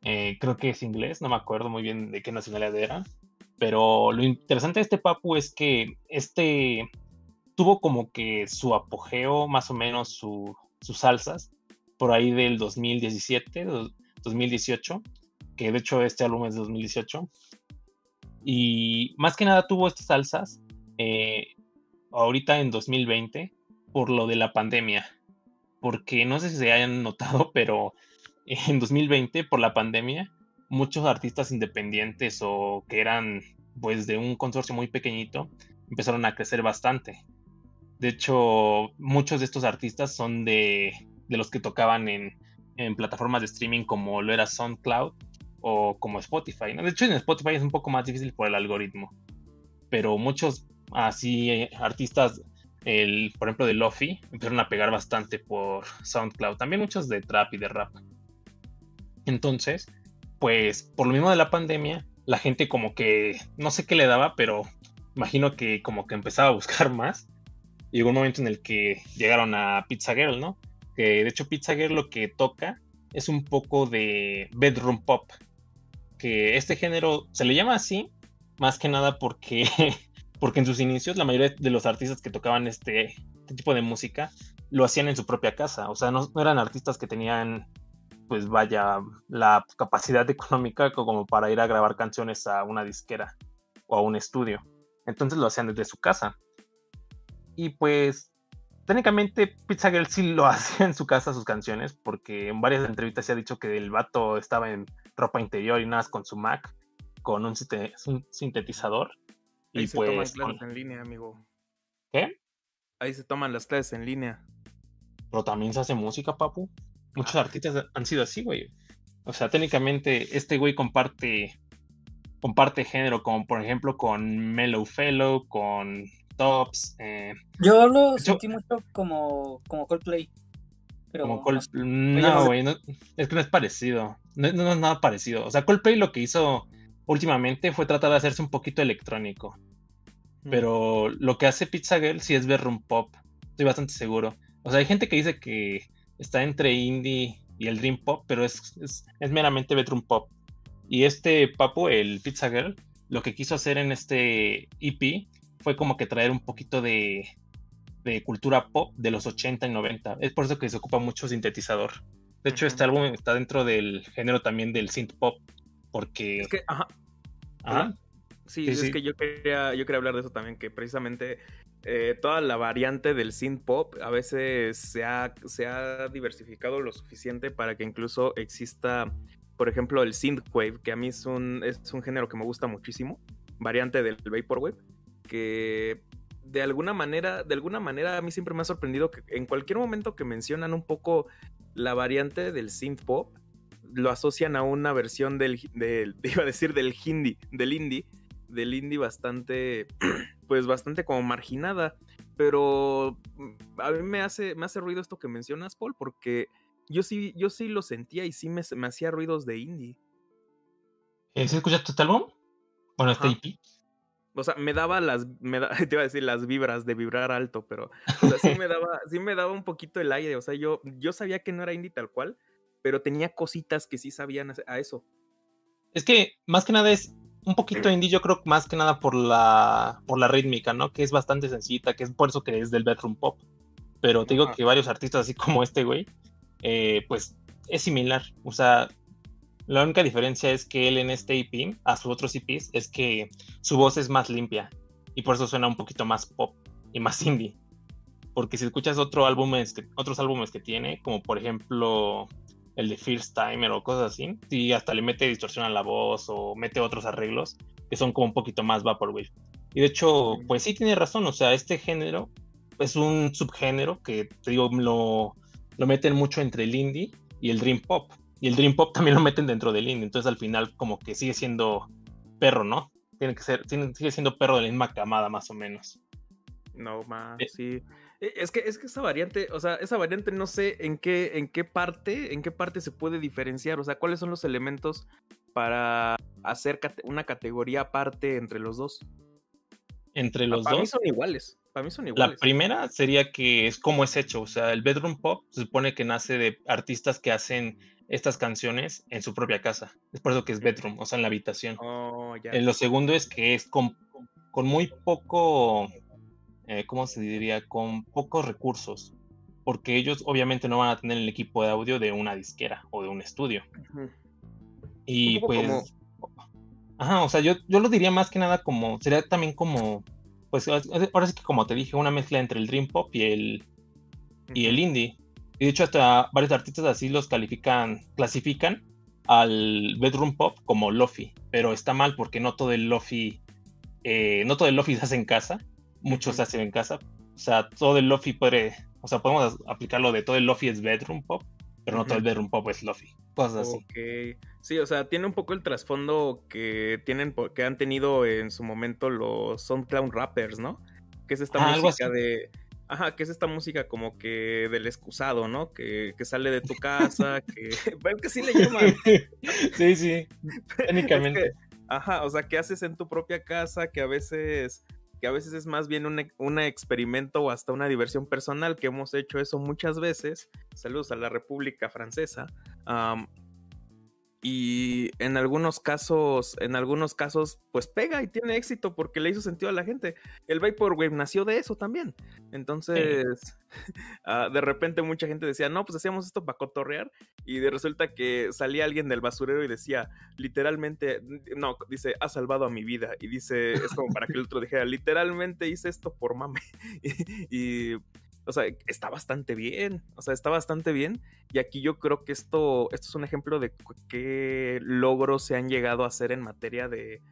creo que es inglés, no me acuerdo muy bien de qué nacionalidad era. Pero lo interesante de este Papu es que este tuvo como que su apogeo, más o menos sus salsas, por ahí del 2017, 2018, que de hecho este álbum es de 2018. Y más que nada tuvo estas salsas eh, ahorita en 2020 por lo de la pandemia. Porque no sé si se hayan notado, pero en 2020 por la pandemia muchos artistas independientes o que eran pues de un consorcio muy pequeñito empezaron a crecer bastante. De hecho, muchos de estos artistas son de, los que tocaban en, plataformas de streaming como lo era SoundCloud o como Spotify. De hecho, en Spotify es un poco más difícil por el algoritmo. Pero muchos así eh, artistas, el, por ejemplo de Lofi, empezaron a pegar bastante por SoundCloud. También muchos de trap y de rap. Entonces, pues por lo mismo de la pandemia, la gente como que, no sé qué le daba, pero imagino que como que empezaba a buscar más. Y llegó un momento en el que llegaron a Pizza Girl, ¿no? Que de hecho Pizza Girl lo que toca es un poco de bedroom pop. Que este género se le llama así, más que nada porque, porque en sus inicios la mayoría de los artistas que tocaban este, este tipo de música lo hacían en su propia casa. O sea, no eran artistas que tenían pues vaya, la capacidad económica como para ir a grabar canciones a una disquera o a un estudio. Entonces lo hacían desde su casa. Y pues técnicamente Pizza Girl sí lo hacía en su casa sus canciones, porque en varias entrevistas se ha dicho que el vato estaba en ropa interior y nada con su Mac, con un, sintetizador. Ahí y se toman pues clases en línea, amigo. ¿Qué? Ahí se toman las clases en línea. Pero también se hace música, papu. Muchos artistas han sido así, güey. O sea, técnicamente este güey comparte comparte género, como por ejemplo con Mellow Fellow, con Tops. Eh. Yo lo sentí mucho como, como Coldplay. Pero como Coldplay. No, güey, es que no es parecido. No, no, es nada parecido. O sea, Coldplay lo que hizo últimamente fue tratar de hacerse un poquito electrónico. Mm. Pero lo que hace Pizza Girl sí es ver pop. Estoy bastante seguro. O sea, hay gente que dice que está entre indie y el dream pop, pero es, es, meramente bedroom pop. Y este papo, el Pizza Girl, lo que quiso hacer en este EP fue como que traer un poquito de, de cultura pop de los 80 y 90. Es por eso que se ocupa mucho sintetizador. De hecho, este álbum está dentro del género también del synth pop, porque... Es que, ajá. ¿Ah? Sí, es que yo quería, yo quería hablar de eso también, que precisamente eh, toda la variante del synth pop a veces se ha, se ha diversificado lo suficiente para que incluso exista, por ejemplo, el synthwave, que a mí es un, es un género que me gusta muchísimo, variante del vaporwave, que de alguna manera, de alguna manera a mí siempre me ha sorprendido que en cualquier momento que mencionan un poco la variante del synth pop, lo asocian a una versión del, del iba a decir del hindi, del indie, del indie bastante pues bastante como marginada. Pero mm, a mí me hace, me hace ruido esto que mencionas, Paul, porque yo sí, yo sí lo sentía y sí me, me hacía ruidos de indie. ¿Eh, ¿Sí escuchaste este álbum? Bueno, este EP. O sea, me daba las, me te iba a decir las vibras de vibrar alto, pero sí me daba, sí me daba un poquito el aire. O sea, yo, yo sabía que no era indie tal cual, pero tenía cositas que sí sabían a eso. Es que más que nada es un poquito indie, yo creo más que nada por la, por la rítmica, ¿no? Que es bastante sencillita, que es por eso que es del bedroom pop. Pero te digo que varios artistas así como este güey, eh, pues es similar. O sea, la única diferencia es que él en este EP, a sus otros EPs, es que su voz es más limpia. Y por eso suena un poquito más pop y más indie. Porque si escuchas otro álbumes otros álbumes que tiene, como por ejemplo el de First Timer o cosas así, y hasta le mete distorsión a la voz o mete otros arreglos que son como un poquito más Vaporwave. Y de hecho, pues sí tiene razón, o sea, este género es un subgénero que, te digo, lo, lo meten mucho entre el indie y el dream pop. Y el dream pop también lo meten dentro del indie, entonces al final como que sigue siendo perro, ¿no? Tiene que ser, sigue siendo perro de la misma camada más o menos. No, más, eh, sí. E, es que, es que esa variante, o sea, esa variante no sé en qué, en qué parte, en qué parte se puede diferenciar, o sea, cuáles son los elementos para hacer una categoría aparte entre los dos. Entre los dos. Para mí son iguales. Para mí son iguales. La primera sería que es como es hecho. O sea, el bedroom pop se supone que nace de artistas que hacen estas canciones en su propia casa. Es por eso que es bedroom, o sea, en la habitación. Oh, eh, lo segundo es que es con, con muy poco, eh, ¿cómo se diría? Con pocos recursos. Porque ellos obviamente no van a tener el equipo de audio de una disquera o de un estudio. Y pues... Ajá, o sea, yo, yo lo diría más que nada como, sería también como, pues ahora sí que como te dije, una mezcla entre el Dream Pop y el, y el indie. Y de hecho hasta varios artistas así los califican, clasifican al bedroom pop como lofi, pero está mal porque no todo el lofi, eh, no todo el lofi se hace en casa, muchos se hacen en casa, o sea, todo el lofi puede, o sea, podemos aplicarlo de todo el lofi es bedroom pop, pero no todo el bedroom pop es lofi, cosas así. Okay. Sí, o sea, tiene un poco el trasfondo que tienen, que han tenido en su momento los SoundCloud rappers, ¿no? Que es esta ah, música de Ajá, que es esta música como que del excusado, ¿no? Que, sale de tu casa, que. Bueno, que sí le llaman. sí, sí. Técnicamente. ajá, o sea, que haces en tu propia casa, que a veces. Que a veces es más bien un, experimento o hasta una diversión personal, que hemos hecho eso muchas veces. Saludos a la República Francesa y en algunos casos, en algunos casos, pues pega y tiene éxito porque le hizo sentido a la gente. El Vaporwave nació de eso también. Entonces, ah, de repente mucha gente decía, no, pues hacíamos esto para cotorrear. Y de resulta que salía alguien del basurero y decía, literalmente, no, dice, ha salvado a mi vida. Y dice, es como para que el otro dijera, literalmente hice esto por mame. y o sea, está bastante bien, o sea, está bastante bien. Y aquí yo creo que esto, esto es un ejemplo de qué logros se han llegado a hacer en materia de,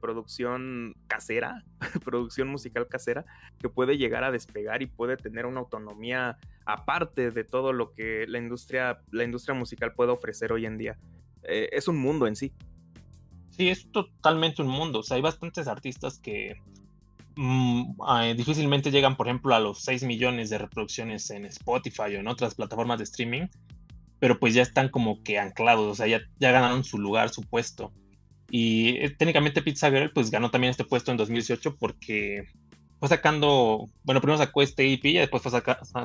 producción casera, producción musical casera, que puede llegar a despegar y puede tener una autonomía aparte de todo lo que la industria, la industria musical puede ofrecer hoy en día. Eh, es un mundo en sí. Sí, es totalmente un mundo. O sea, hay bastantes artistas que Mm, difícilmente llegan, por ejemplo, a los 6 millones de reproducciones en Spotify o en otras plataformas de streaming, pero pues ya están como que anclados, o sea, ya, ya ganaron su lugar, su puesto. Y eh, técnicamente Pizza Girl pues ganó también este puesto en 2018 porque fue sacando, bueno, primero sacó este EP y después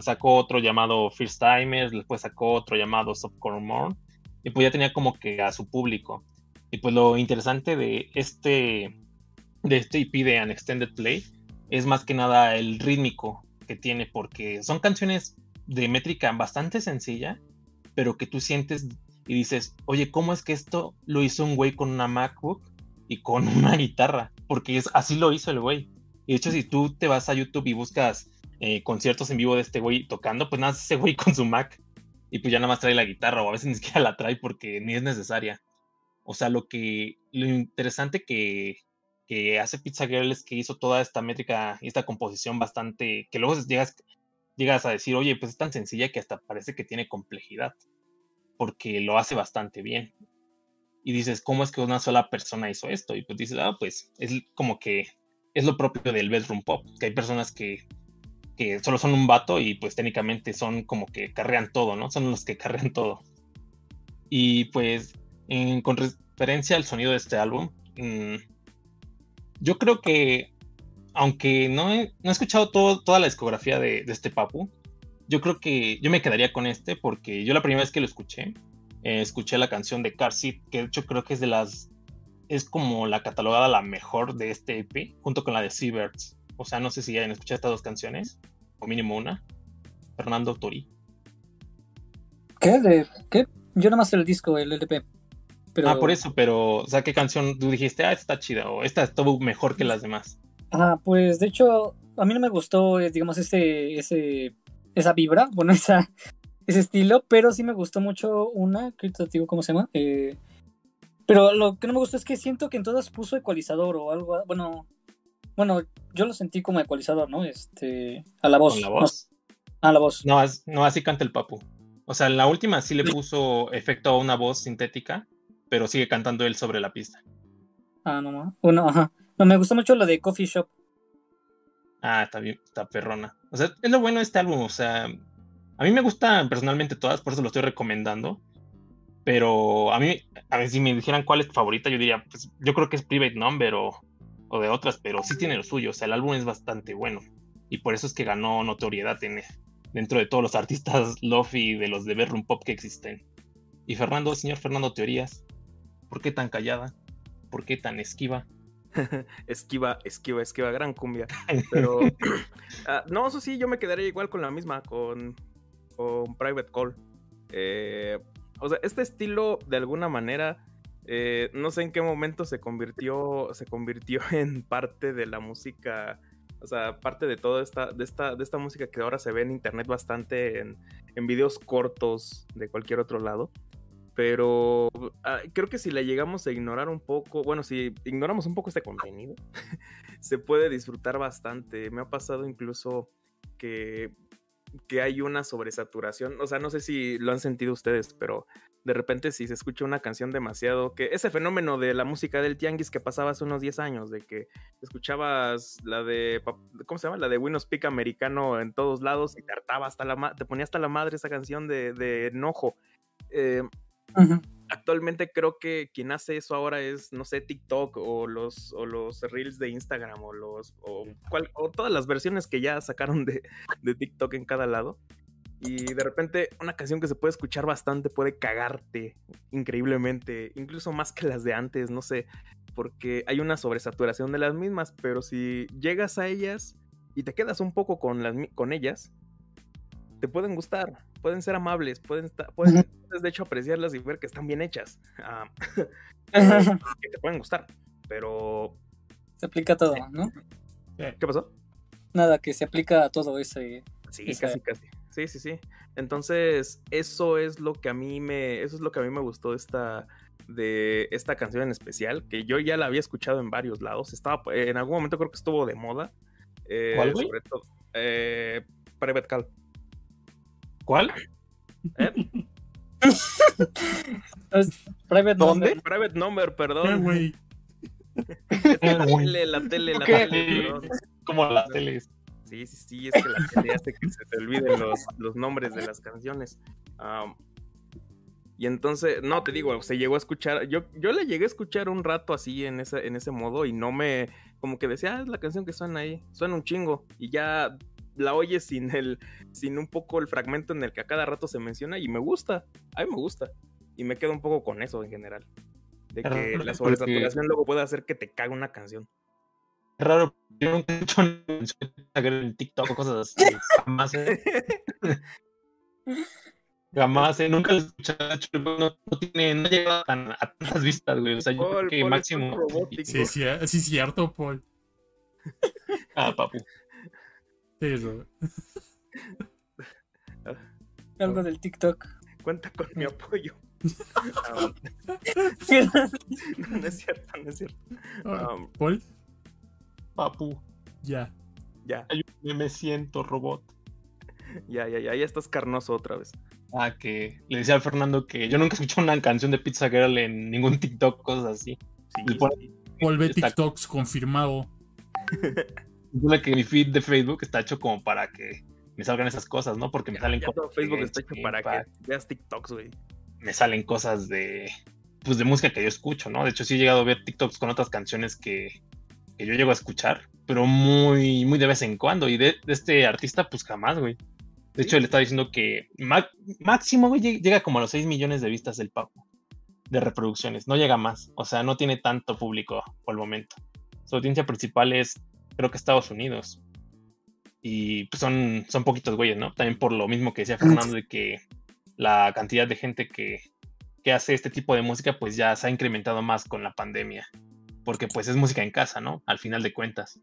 sacó otro llamado First Timers, después sacó otro llamado Softcore More y pues ya tenía como que a su público. Y pues lo interesante de este de este EP de An Extended Play es más que nada el rítmico que tiene, porque son canciones de métrica bastante sencilla, pero que tú sientes y dices, oye, ¿cómo es que esto lo hizo un güey con una MacBook y con una guitarra? Porque es, así lo hizo el güey. Y de hecho, si tú te vas a YouTube y buscas eh, conciertos en vivo de este güey tocando, pues nada, ese güey con su Mac y pues ya nada más trae la guitarra o a veces ni siquiera la trae porque ni es necesaria. O sea, lo que, lo interesante que, que hace Pizza Girl es que hizo toda esta métrica y esta composición bastante, que luego llegas, llegas a decir, oye, pues es tan sencilla que hasta parece que tiene complejidad, porque lo hace bastante bien. Y dices, ¿cómo es que una sola persona hizo esto? Y pues dices, ah, pues es como que es lo propio del bedroom pop, que hay personas que, que solo son un vato y pues técnicamente son como que carrean todo, ¿no? Son los que carrean todo. Y pues con referencia al sonido de este álbum, mmm, yo creo que, aunque no he, no he escuchado toda la discografía de, este Papu, yo creo que yo me quedaría con este porque yo la primera vez que lo escuché, eh, escuché la canción de Car Seat, que de hecho creo que es de las, es como la catalogada la mejor de este EP, junto con la de Seabirds. O sea, no sé si ya han escuchado estas dos canciones, o mínimo una. Fernando Tori. ¿Qué? ¿De qué? Yo nada más el disco, el LP. Ah, por eso, pero, o sea, ¿qué canción tú dijiste? Ah, esta está chida, o esta estuvo mejor que las demás. Ah, pues de hecho, a mí no me gustó, eh, digamos, ese, ese, esa vibra, bueno, esa, ese estilo, pero sí me gustó mucho una, que te digo cómo se llama. Eh, pero lo que no me gustó es que siento que en todas puso ecualizador o algo, bueno, bueno, yo lo sentí como ecualizador, ¿no? Este, a la voz. ¿Con la voz? a la voz. No, no, así canta el papu. O sea, en la última sí le puso efecto a una voz sintética, pero sigue cantando él sobre la pista. Ah, no, no. Bueno, ajá. No, me gusta mucho lo de Coffee Shop. Ah, está bien, está perrona. O sea, es lo bueno de este álbum, o sea, a mí me gustan personalmente todas, por eso lo estoy recomendando. Pero a mí, a ver, si me dijeran cuál es tu favorita, yo diría, pues yo creo que es Private Number o, o de otras, pero sí tiene lo suyo, o sea, el álbum es bastante bueno. y por eso es que ganó notoriedad en, dentro de todos los artistas lofi de los de bedroom pop que existen. Y Fernando, señor Fernando Teorías, ¿por qué tan callada? ¿Por qué tan esquiva? esquiva, esquiva, esquiva, gran cumbia. Pero ah, no, eso sí, yo me quedaría igual con la misma, con, con Private Call. Eh, o sea, este estilo de alguna manera, eh, no sé en qué momento se convirtió, se convirtió en parte de la música. O sea, parte de toda esta, de esta, de esta música que ahora se ve en internet bastante en, en videos cortos de cualquier otro lado. Pero ah, creo que si la llegamos a ignorar un poco, bueno, si ignoramos un poco este contenido, se puede disfrutar bastante. Me ha pasado incluso que, que hay una sobresaturación. O sea, no sé si lo han sentido ustedes, pero de repente si se escucha una canción demasiado, que ese fenómeno de la música del tianguis que pasaba hace unos 10 años, de que escuchabas la de, ¿cómo se llama? La de Windows Peak americano en todos lados y te hartaba hasta la, te ponía hasta la madre esa canción de, de enojo. Eh, Actualmente creo que quien hace eso ahora es, no sé, TikTok o los, o los reels de Instagram o los o, todas las versiones que ya sacaron de, de TikTok en cada lado. Y de repente una canción que se puede escuchar bastante puede cagarte increíblemente, incluso más que las de antes, no sé, porque hay una sobresaturación de las mismas, pero si llegas a ellas y te quedas un poco con, las, con ellas, te pueden gustar, pueden ser amables, pueden, estar, pueden de hecho apreciarlas y ver que están bien hechas, ah, que te pueden gustar, pero... Se aplica a todo, ¿no? ¿Qué pasó? Nada, que se aplica a todo ese... Sí, casi, casi. Sí, sí, sí. Entonces, eso es lo que a mí me, eso es lo que a mí me gustó de esta, de esta canción en especial, que yo ya la había escuchado en varios lados. Estaba, en algún momento creo que estuvo de moda. Eh, ¿Cuál, Sobre todo, eh, Private Call. ¿Cuál? ¿Eh? Private ¿Dónde? Private Number, perdón. güey. la tele, la tele, la tele. Como la tele. Sí, sí, sí, es que la tele hace que se te olviden los, los nombres de las canciones. y entonces, no, te digo, se llegó a escuchar, yo, yo le llegué a escuchar un rato así en ese, en ese modo y no me, como que decía, ah, es la canción que suena ahí, suena un chingo. Y ya la oyes sin el, sin un poco el fragmento en el que a cada rato se menciona y me gusta, a mí me gusta. Y me quedo un poco con eso en general. De que la sobresaturación luego puede hacer que te cague una canción. Es raro, yo nunca he hecho en TikTok o cosas así. Jamás. ¿eh? Jamás, ¿eh? nunca lo he escuchado. No, no, tiene, no llega tan, a tantas vistas, güey. O sea, yo creo que máximo. Sí, sí, sí, cierto, Paul. ah, papu. Eso. Algo del TikTok. Cuenta con mi apoyo. no, es cierto, no es cierto. Um, ¿Paul? Papu. Ya. Ya. Me siento robot. Ya, ya, ya, ya estás carnoso otra vez. Ah, que le decía a Fernando que yo nunca escuché una canción de Pizza Girl en ningún TikTok, cosas así. Sí, Paul ve TikToks confirmado. Supone que mi feed de Facebook está hecho como para que me salgan esas cosas, ¿no? Porque me salen cosas. Facebook está hecho para que veas TikToks, güey. Me salen cosas de. Pues de música que yo escucho, ¿no? De hecho, sí he llegado a ver TikToks con otras canciones que, que yo llego a escuchar, pero muy, muy de vez en cuando. Y de, este artista, pues jamás, güey. De hecho, le estaba diciendo que máximo, güey, llega como a los 6 millones de vistas del Papo. De reproducciones. No llega más. O sea, no tiene tanto público por el momento. Su audiencia principal es creo que Estados Unidos. Y pues son, son poquitos güeyes, ¿no? También por lo mismo que decía Fernando de que la cantidad de gente que, que hace este tipo de música pues ya se ha incrementado más con la pandemia. Porque pues es música en casa, ¿no? Al final de cuentas.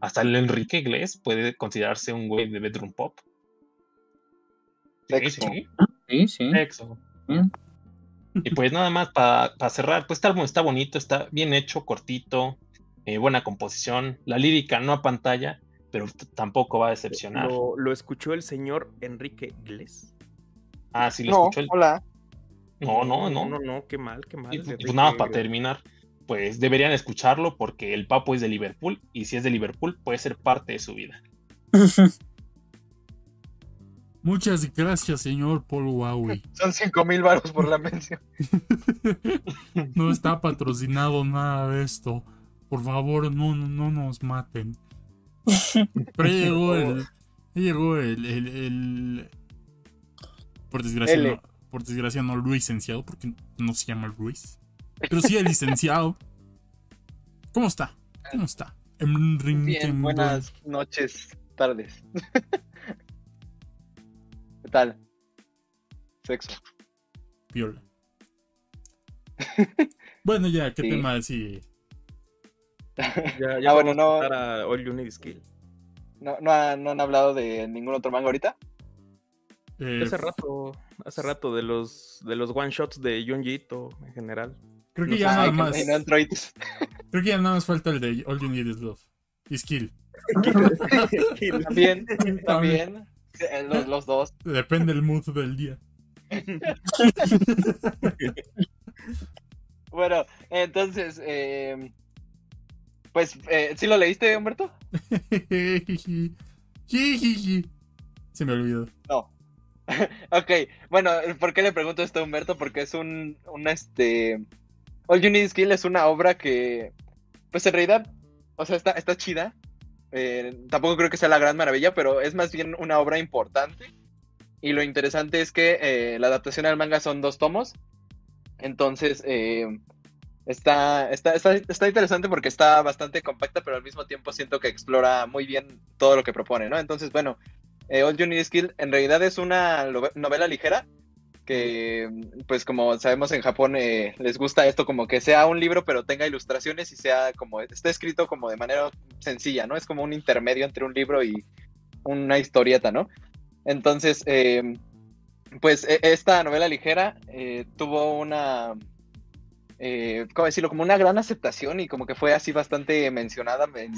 Hasta el Enrique Iglesias puede considerarse un güey de bedroom pop. Sí, sí. sí, Y pues nada más para cerrar, pues este álbum está bonito, está bien hecho, cortito, eh, buena composición, la lírica no a pantalla, pero tampoco va a decepcionar. ¿Lo, escuchó el señor Enrique Iglesias? Ah, sí, lo escuchó. Hola. No, no, no. No, no, qué mal, qué mal. pues nada, para terminar, pues deberían escucharlo porque el Papo es de Liverpool y si es de Liverpool puede ser parte de su vida. Muchas gracias, señor Paul Huawei. Son cinco mil baros por la mención. no está patrocinado nada de esto. Por favor, no, no nos maten. Pero ya llegó el. Ya llegó el. el, por desgracia, no, por desgracia no el licenciado, porque no se llama Luis. Pero sí el licenciado. ¿Cómo está? ¿Cómo está? Bien, buenas noches, tardes. ¿Qué tal? Sexo. Viola. bueno, ya, ¿qué tema sí? ya, ya ah, bueno, no. A All You Need Skill. No, no, han hablado de ningún otro manga ahorita. Eh, hace rato, hace rato de los de los one shots de Junji Ito en general. Creo que ya nada más. Creo que ya nada más falta el de All You Need Is Love. Y Skill. también, también. Eh, los, los dos. Depende del mood del día. bueno, entonces, eh, pues, eh, ¿sí lo leíste, Humberto? Se me olvidó. No. ok, bueno, ¿por qué le pregunto esto a Humberto? Porque es un, un este... All You Need Skill es una obra que, pues en realidad, o sea, está, está chida. Eh, tampoco creo que sea la gran maravilla, pero es más bien una obra importante. Y lo interesante es que eh, la adaptación al manga son dos tomos. Entonces, eh, está, está, está, interesante porque está bastante compacta, pero al mismo tiempo siento que explora muy bien todo lo que propone, ¿no? Entonces, bueno, All You Need Skill en realidad es una novela ligera que pues como sabemos en Japón eh, les gusta esto como que sea un libro pero tenga ilustraciones y sea como esté escrito como de manera sencilla, ¿no? Es como un intermedio entre un libro y una historieta, ¿no? Entonces, eh, pues e, esta novela ligera eh, tuvo una, ¿cómo decirlo? Como una gran aceptación y como que fue así bastante mencionada en,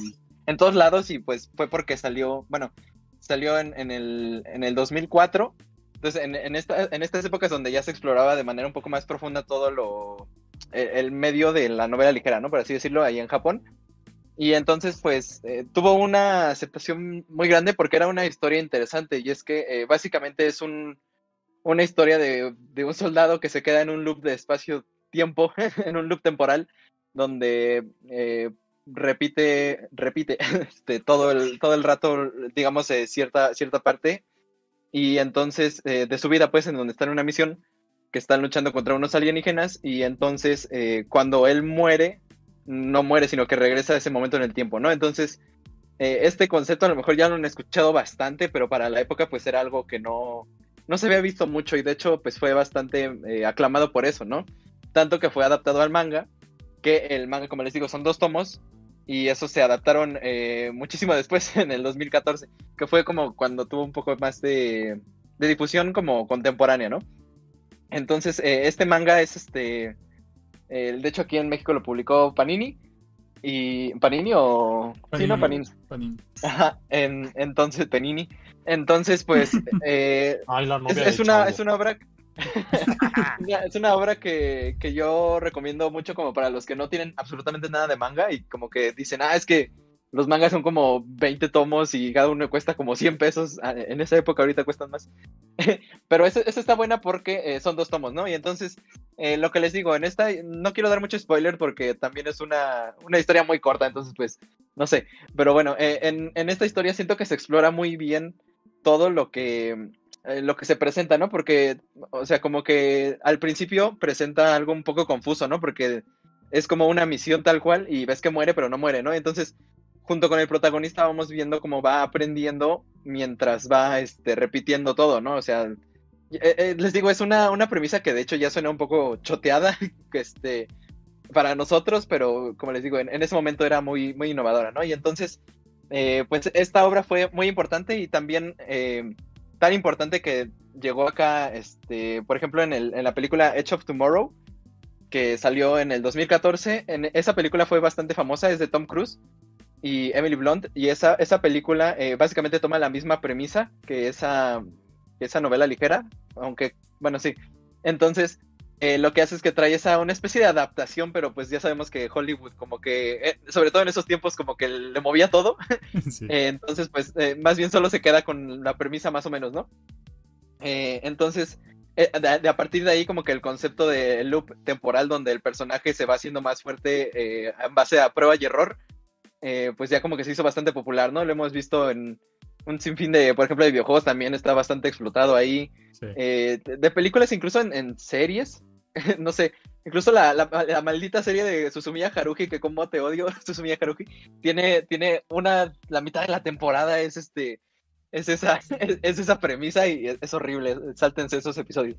en todos lados y pues fue porque salió, bueno, salió en, en, el, en el 2004 entonces, en, en, esta, en estas épocas donde ya se exploraba de manera un poco más profunda todo lo. el, medio de la novela ligera, ¿no? Por así decirlo, ahí en Japón. Y entonces, pues, eh, tuvo una aceptación muy grande porque era una historia interesante. Y es que eh, básicamente es un, una historia de, de, un soldado que se queda en un loop de espacio-tiempo, en un loop temporal, donde eh, repite, repite este, todo, el, todo el rato, digamos, cierta, cierta parte y entonces eh, de su vida, pues, en donde está en una misión, que están luchando contra unos alienígenas, y entonces eh, cuando él muere, no muere, sino que regresa a ese momento en el tiempo, ¿no? Entonces, eh, este concepto a lo mejor ya lo han escuchado bastante, pero para la época, pues, era algo que no, no se había visto mucho, y de hecho, pues, fue bastante aclamado por eso, ¿no? Tanto que fue adaptado al manga, que el manga, como les digo, son dos tomos, y eso se adaptaron eh, muchísimo después, en el 2014, que fue como cuando tuvo un poco más de, difusión como contemporánea, ¿no? Entonces, eh, este manga es este, de hecho aquí en México lo publicó Panini, y Panini o Panini, sí no Panini, Panini. Ajá, entonces Panini. Entonces pues eh, es, una es una obra es una obra que, yo recomiendo mucho como para los que no tienen absolutamente nada de manga y como que dicen, ah, es que los mangas son como 20 tomos y cada uno cuesta como 100 pesos. Ah, en esa época ahorita cuestan más. Pero esa está buena porque eh, son dos tomos, ¿no? Y entonces, eh, lo que les digo, en esta, no quiero dar mucho spoiler porque también es una, historia muy corta, entonces pues, no sé. Pero bueno, eh, en, en esta historia siento que se explora muy bien todo lo que eh, lo que se presenta, ¿no? Porque, o sea, como que al principio presenta algo un poco confuso, ¿no? Porque es como una misión tal cual y ves que muere, pero no muere, ¿no? Entonces, junto con el protagonista vamos viendo cómo va aprendiendo mientras va este, repitiendo todo, ¿no? O sea, eh, eh, les digo, es una, una, premisa que de hecho ya suena un poco choteada este, para nosotros, pero como les digo, en, ese momento era muy, muy innovadora, ¿no? Y entonces, pues esta obra fue muy importante y también tan importante que llegó acá, este, por ejemplo, en, el, en la película Edge of Tomorrow, que salió en el 2014. En, esa película fue bastante famosa, es de Tom Cruise y Emily Blunt, y esa, esa película eh, básicamente toma la misma premisa que esa, esa novela ligera, aunque, bueno, sí. Entonces, eh, lo que hace es que trae esa una especie de adaptación, pero pues ya sabemos que Hollywood como que, eh, sobre todo en esos tiempos, como que le movía todo. Eh, entonces, pues más bien solo se queda con la premisa más o menos, ¿no? entonces, de, a partir de ahí como que el concepto de loop temporal donde el personaje se va haciendo más fuerte en base a prueba y error, pues ya como que se hizo bastante popular, ¿no? Lo hemos visto en un sinfín de, por ejemplo, de videojuegos también está bastante explotado ahí. Eh, de, películas, incluso en, series. no sé, incluso la, la, maldita serie de Susumiya Haruhi, que como te odio, Susumiya Haruhi, tiene, tiene una, la mitad de la temporada es este es esa, es, esa premisa y es, horrible. Sáltense esos episodios.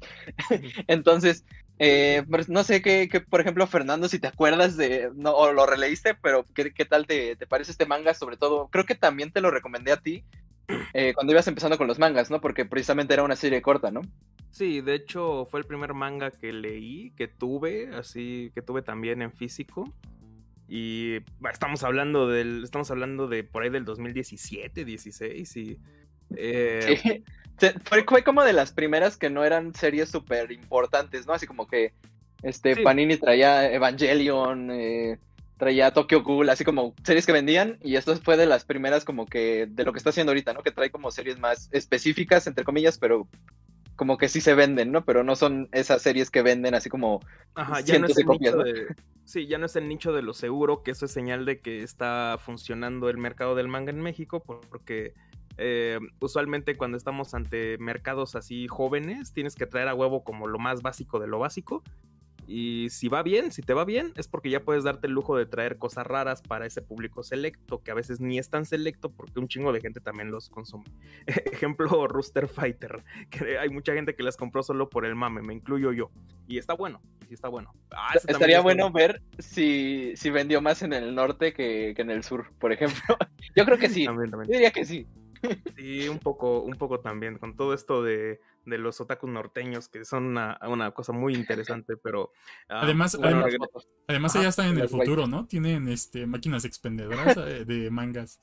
Entonces, eh, pues, no sé qué, por ejemplo, Fernando, si te acuerdas de, no, o lo releíste, pero qué, qué tal te, te, parece este manga, sobre todo. Creo que también te lo recomendé a ti eh, cuando ibas empezando con los mangas, ¿no? Porque precisamente era una serie corta, ¿no? Sí, de hecho fue el primer manga que leí, que tuve, así que tuve también en físico. Y estamos hablando del, estamos hablando de por ahí del 2017, 16 y eh, fue, como de las primeras que no eran series súper importantes, ¿no? Así como que este Panini traía Evangelion, eh, traía Tokyo Ghoul, así como series que vendían, y esto fue de las primeras como que de lo que está haciendo ahorita, ¿no? Que trae como series más específicas, entre comillas, pero como que sí se venden, ¿no? Pero no son esas series que venden así como Ajá, ya no es el nicho de... Sí, ya no es el nicho de lo seguro, que eso es señal de que está funcionando el mercado del manga en México, porque eh, usualmente cuando estamos ante mercados así jóvenes, tienes que traer a huevo como lo más básico de lo básico. Y si va bien, si te va bien, es porque ya puedes darte el lujo de traer cosas raras para ese público selecto, que a veces ni es tan selecto porque un chingo de gente también los consume. Ejemplo, Rooster Fighter, que hay mucha gente que las compró solo por el mame, me incluyo yo. Y está bueno, y está bueno. Ah, Estaría bueno ver si, si vendió más en el norte que, en el sur, por ejemplo. yo creo que sí. Yo diría que sí. Sí, un poco, un poco también, con todo esto de, los otakus norteños, que son una, cosa muy interesante, pero... Ah, además, además, allá están en el futuro, ¿no? Tienen este máquinas expendedoras eh, de mangas.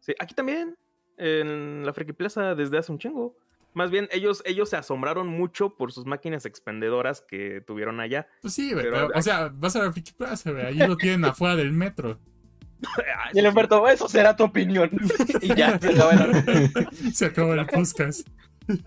Sí, aquí también, en la Friki Plaza, desde hace un chingo. Más bien, ellos, ellos se asombraron mucho por sus máquinas expendedoras que tuvieron allá. Pues sí, pero, o sea, vas a la Friki Plaza, allí lo tienen afuera del metro. y el Humberto, eso será tu opinión. y ya, se acabó el, se acabó el podcast.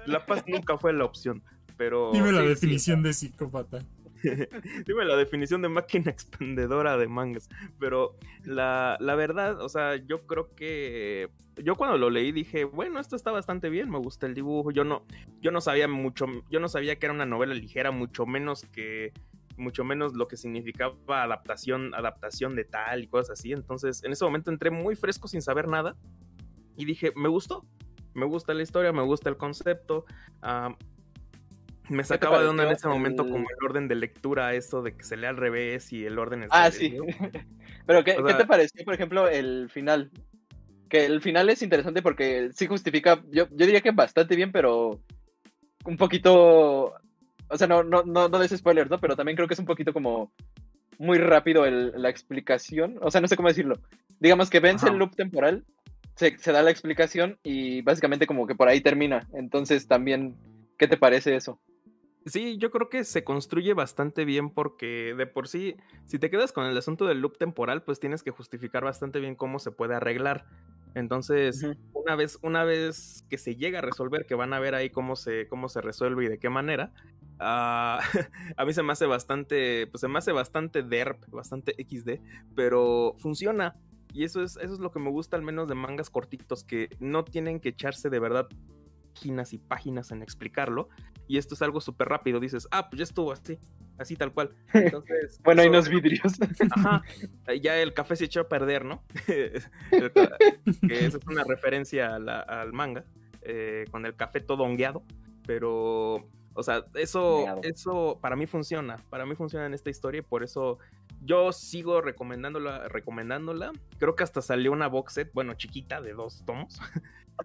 La paz nunca fue la opción, pero... Dime la definición de psicópata. Dime la definición de máquina expendedora de mangas. Pero la, la, verdad, o sea, yo creo que. Yo cuando lo leí dije, bueno, esto está bastante bien, me gusta el dibujo. Yo no, yo no sabía mucho, yo no sabía que era una novela ligera, mucho menos que mucho menos lo que significaba adaptación, adaptación de tal y cosas así. Entonces, en ese momento entré muy fresco sin saber nada y dije, me gustó, me gusta la historia, me gusta el concepto. me sacaba de onda en ese momento como el orden de lectura, eso de que se lea al revés y el orden es... Ah, sí. Pero ¿qué, ¿qué te pareció, por ejemplo, el final? Que el final es interesante porque sí justifica, yo, yo diría que bastante bien, pero un poquito o sea, no, no, no, no des spoilers, ¿no? Pero también creo que es un poquito como muy rápido la explicación. O sea, no sé cómo decirlo. Digamos que vence el loop temporal, se, se, da la explicación y básicamente como que por ahí termina. Entonces también, ¿qué te parece eso? Sí, yo creo que se construye bastante bien porque de por sí, si te quedas con el asunto del loop temporal, pues tienes que justificar bastante bien cómo se puede arreglar. Entonces, una vez, una vez que se llega a resolver, que van a ver ahí cómo se, cómo se resuelve y de qué manera, ah, a mí se me hace bastante, pues se me hace bastante derp, bastante XD, pero funciona. Y eso es, eso es lo que me gusta al menos de mangas cortitos, que no tienen que echarse de verdad páginas y páginas en explicarlo. Y esto es algo súper rápido. Dices, ah, pues ya estuvo así, así tal cual. Entonces, bueno, hay unos vidrios. Ajá, ya el café se echó a perder, ¿no? que eso es una referencia al manga, eh, con el café todo hongueado. Pero, o sea, eso, eso para mí funciona. Para mí funciona en esta historia y por eso yo sigo recomendándola, recomendándola. Creo que hasta salió una box set, bueno, chiquita, de dos tomos.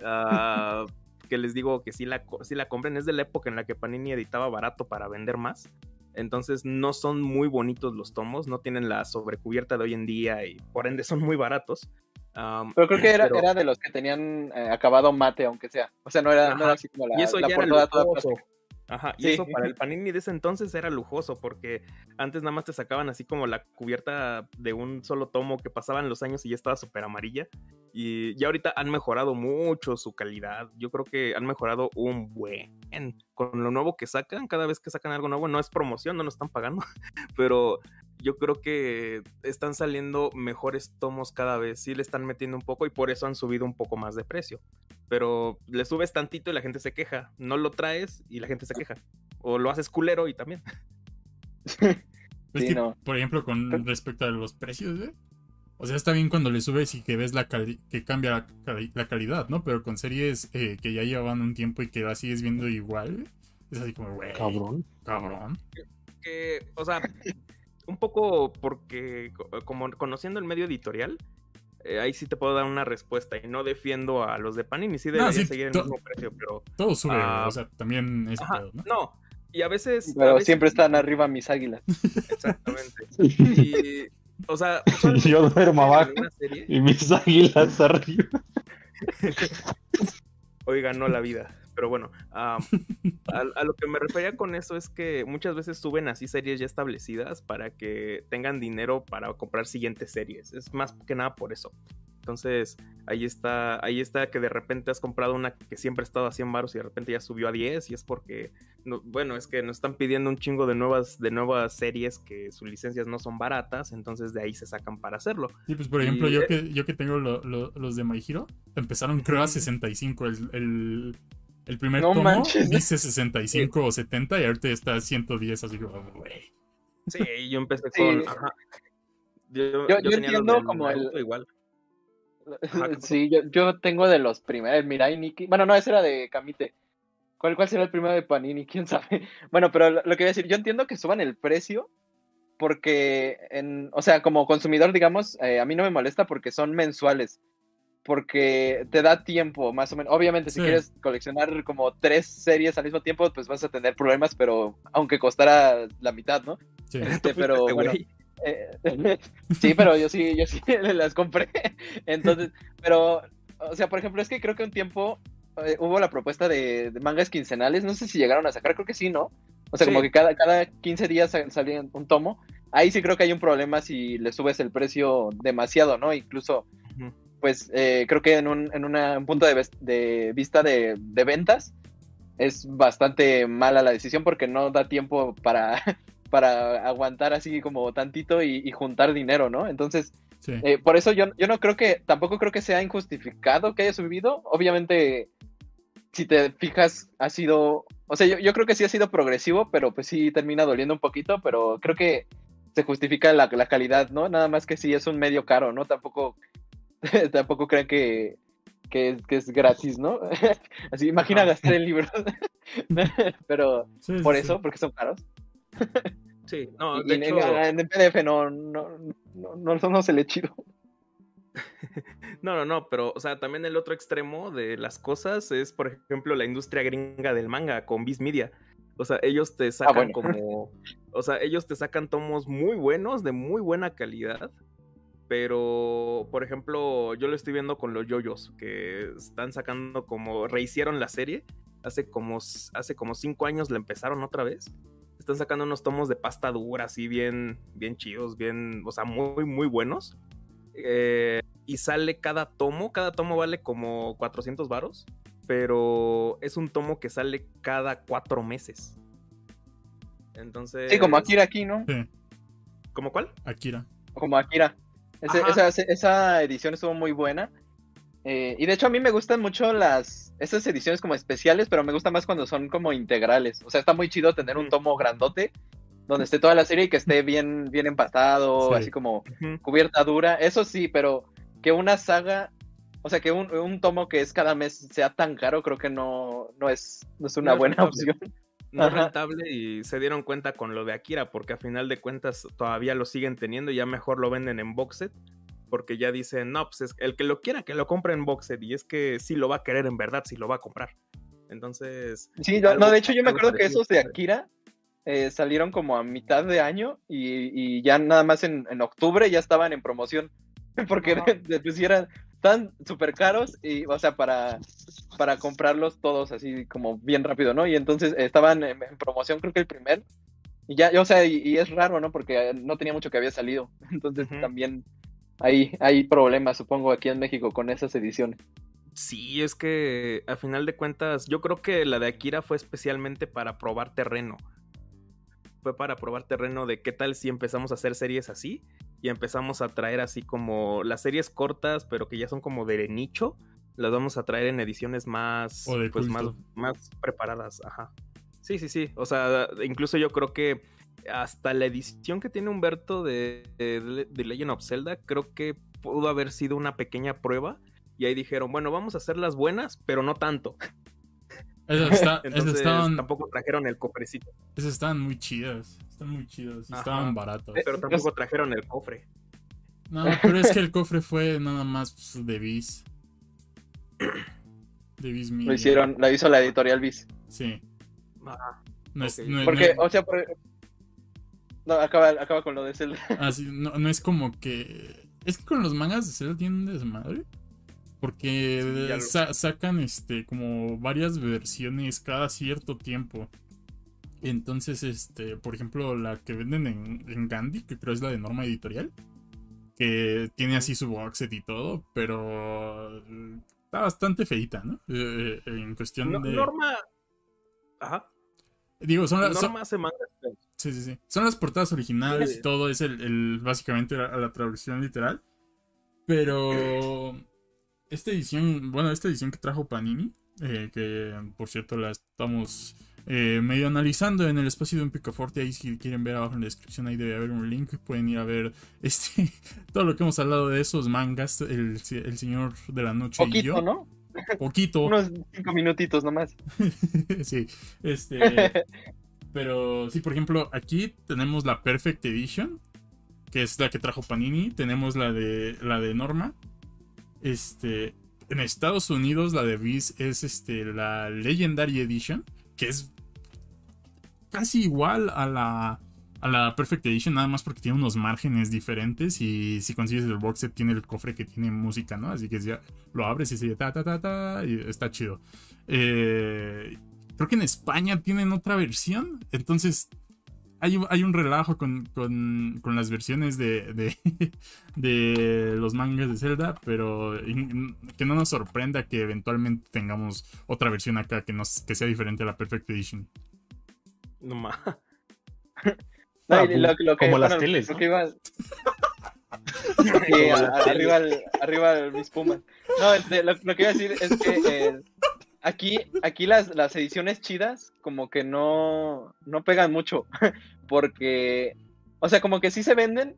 uh, que les digo que si la, si la compren, es de la época en la que Panini editaba barato para vender más. Entonces no son muy bonitos los tomos, no tienen la sobrecubierta de hoy en día y por ende son muy baratos. pero creo que era, era de los que tenían eh, acabado mate, aunque sea. O sea, no era, no era así como la, y eso ya portada toda Ajá, y eso para el Panini de ese entonces era lujoso, porque antes nada más te sacaban así como la cubierta de un solo tomo que pasaban los años y ya estaba súper amarilla. Y ya ahorita han mejorado mucho su calidad. Yo creo que han mejorado un buen. Con lo nuevo que sacan, cada vez que sacan algo nuevo, no es promoción, no nos están pagando, pero yo creo que están saliendo mejores tomos cada vez, sí le están metiendo un poco y por eso han subido un poco más de precio. Pero le subes tantito y la gente se queja, no lo traes y la gente se queja. O lo haces culero y también. Por ejemplo, con respecto a los precios, ¿eh? O sea, está bien cuando le subes y que ves la que cambia la, calidad, ¿no? Pero con series eh, que ya llevan un tiempo y que la sigues viendo igual, es así como, güey. Cabrón. Cabrón. Que, o sea, un poco porque, como conociendo el medio editorial, eh, ahí sí te puedo dar una respuesta y no defiendo a los de Panini, sí deberían seguir el mismo precio, pero... Todo sube, ah, o sea, también es ¿no? No, y a veces... Pero siempre están arriba mis águilas. Exactamente. y o sea, yo duermo abajo y mis águilas arriba. Hoy ganó la vida. Pero bueno, a, lo que me refería con eso es que muchas veces suben así series ya establecidas para que tengan dinero para comprar siguientes series. Es más que nada por eso. Entonces, ahí está, ahí está que de repente has comprado una que siempre ha estado a 100 baros y de repente ya subió a 10 y es porque, bueno, es que nos están pidiendo un chingo de nuevas, de nuevas series que sus licencias no son baratas, entonces de ahí se sacan para hacerlo. Sí, pues por ejemplo, yo, que, yo que tengo los de My Hero, empezaron creo a 65 el, el, primer tomo dice 65 o 70 y ahorita está a 110, así como, güey. Sí, yo empecé con... Yo, yo, entiendo como el... Igual. Sí, yo, yo tengo de los primeros, Mirai Nikki. Bueno, no, ese era de Kamite. ¿Cuál, ¿Cuál será el primero de Panini? ¿Quién sabe? Bueno, pero lo, que voy a decir, yo entiendo que suban el precio porque, en, o sea, como consumidor, digamos, eh, a mí no me molesta porque son mensuales. Porque te da tiempo, más o menos. Obviamente, si quieres coleccionar como tres series al mismo tiempo, pues vas a tener problemas, pero aunque costara la mitad, ¿no? Sí. Este, pero bueno, eh, sí, pero yo sí, yo sí las compré. Entonces, pero, o sea, por ejemplo, es que creo que un tiempo eh, hubo la propuesta de, mangas quincenales. No sé si llegaron a sacar, creo que sí, ¿no? O sea, como que cada, cada 15 días salía un tomo. Ahí sí creo que hay un problema si le subes el precio demasiado, ¿no? Incluso, pues eh, creo que en un, en un punto de, de vista de, de ventas es bastante mala la decisión porque no da tiempo para para aguantar así como tantito y, juntar dinero, ¿no? Entonces, eh, por eso yo, yo no creo que, tampoco creo que sea injustificado que haya subido. Obviamente, si te fijas, ha sido, o sea, yo, yo, creo que sí ha sido progresivo, pero pues sí termina doliendo un poquito, pero creo que se justifica la, la calidad, ¿no? Nada más que sí es un medio caro, ¿no? Tampoco, tampoco creen que, que, que es gratis, ¿no? Así, imagina gastar en libros. pero por eso, porque son caros. Sí, no, de hecho... en, PDF no, no, no, no, no se le chido. No, no, no, pero, o sea, también el otro extremo de las cosas es, por ejemplo, la industria gringa del manga con Viz Media. O sea, ellos te ah, sacan como. O sea, ellos te sacan tomos muy buenos, de muy buena calidad. Pero, por ejemplo, yo lo estoy viendo con los yoyos, que están sacando como. Rehicieron la serie. Hace como, hace como cinco años la empezaron otra vez están sacando unos tomos de pasta dura, así bien, bien chidos, bien, o sea, muy, muy buenos. Eh, y sale cada tomo, cada tomo vale como 400 varos, pero es un tomo que sale cada cuatro meses. Entonces... Sí, como Akira aquí, ¿no? Sí. ¿Como cuál? Akira. Como Akira. Esa, esa, edición estuvo muy buena. Eh, y de hecho a mí me gustan mucho las esas ediciones como especiales, pero me gusta más cuando son como integrales. O sea, está muy chido tener un tomo grandote donde esté toda la serie y que esté bien, bien empatado, así como cubierta dura. Eso sí, pero que una saga, o sea, que un, tomo que es cada mes sea tan caro, creo que no, no, es, no es una buena opción. No es rentable y se dieron cuenta con lo de Akira, porque a final de cuentas todavía lo siguen teniendo y ya mejor lo venden en box set porque ya dicen, no, pues es el que lo quiera que lo compre en Boxed y es que sí lo va a querer en verdad, sí lo va a comprar. Entonces... Sí, no, de hecho yo me acuerdo que esos de Akira eh, salieron como a mitad de año y, ya nada más en, octubre ya estaban en promoción, porque pues, eran tan súper caros y, o sea, para, para comprarlos todos así como bien rápido, ¿no? Y entonces estaban en, promoción creo que el primer y ya, o sea, y, es raro, ¿no? Porque no tenía mucho que había salido. Entonces también hay, hay problemas, supongo, aquí en México con esas ediciones. Sí, es que a final de cuentas, yo creo que la de Akira fue especialmente para probar terreno. fue para probar terreno de qué tal si empezamos a hacer series así y empezamos a traer así como las series cortas, pero que ya son como de nicho, las vamos a traer en ediciones más, pues más, más preparadas, ajá. Sí, sí, sí. O sea, incluso yo creo que hasta la edición que tiene Humberto de, de, Legend of Zelda, creo que pudo haber sido una pequeña prueba. Y ahí dijeron, bueno, vamos a hacer las buenas, pero no tanto. Entonces, tampoco trajeron el cofrecito. Esas estaban muy chidas. Están muy chidas. Estaban baratos. Pero tampoco trajeron el cofre. No, pero es que el cofre fue nada más pues, de Viz. De Viz Lo hicieron, la hizo la editorial Viz. Sí. no es, Porque, o sea, no, acaba, acaba con lo de Zelda. Ah, sí, no, no es como que. Es que con los mangas de Zelda tienen desmadre. Porque sacan este como varias versiones cada cierto tiempo. Entonces, este, por ejemplo, la que venden en, Gandhi, que creo es la de Norma Editorial, que tiene así su box set y todo, pero está bastante feita, ¿no? Eh, eh, en cuestión de. Norma. Ajá. Digo, son las. Norma se Sí, sí, sí. Son las portadas originales y todo, es el, el básicamente la traducción literal. Pero esta edición, bueno, esta edición que trajo Panini, eh, que por cierto la estamos eh, medio analizando en el espacio de un picaforte, ahí si quieren ver abajo en la descripción ahí debe haber un link, pueden ir a ver este todo lo que hemos hablado de esos mangas, el, señor de la noche Poquito, y yo. ¿no? Poquito. Unos cinco minutitos nomás. sí, este... pero sí, por ejemplo, aquí tenemos la Perfect Edition, que es la que trajo Panini, tenemos la de, la de Norma, este, en Estados Unidos la de Viz es este, la Legendary Edition, que es casi igual a la, a la Perfect Edition, nada más porque tiene unos márgenes diferentes y si consigues el box set tiene el cofre que tiene música, ¿no? Así que ya lo abres y se ta ta ta ta y está chido. Eh, creo que en España tienen otra versión, entonces hay, un relajo con, las versiones de, de, los mangas de Zelda, pero que no nos sorprenda que eventualmente tengamos otra versión acá que, nos, que sea diferente a la Perfect Edition. No más. como las teles. arriba, arriba mis pumas. No, este, lo, que iba a decir es que eh, aquí, aquí las, las ediciones chidas como que no, no pegan mucho, porque, o sea, como que sí se venden,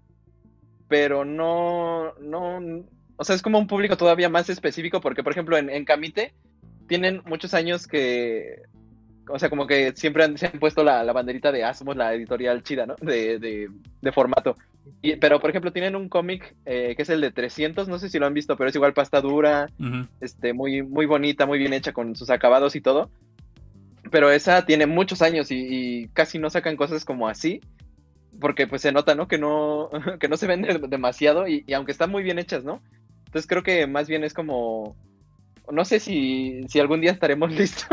pero no, no, o sea, es como un público todavía más específico, porque, por ejemplo, en, Camite tienen muchos años que, o sea, como que siempre han, se han puesto la, la banderita de, ah, la editorial chida, ¿no? De, de, de formato pero, por ejemplo, tienen un cómic eh, que es el de 300, no sé si lo han visto, pero es igual pasta dura, este, muy, muy bonita, muy bien hecha con sus acabados y todo. Pero esa tiene muchos años y, casi no sacan cosas como así, porque pues se nota, ¿no? Que no, que no se vende demasiado y, aunque están muy bien hechas, ¿no? Entonces creo que más bien es como, no sé si, si algún día estaremos listos,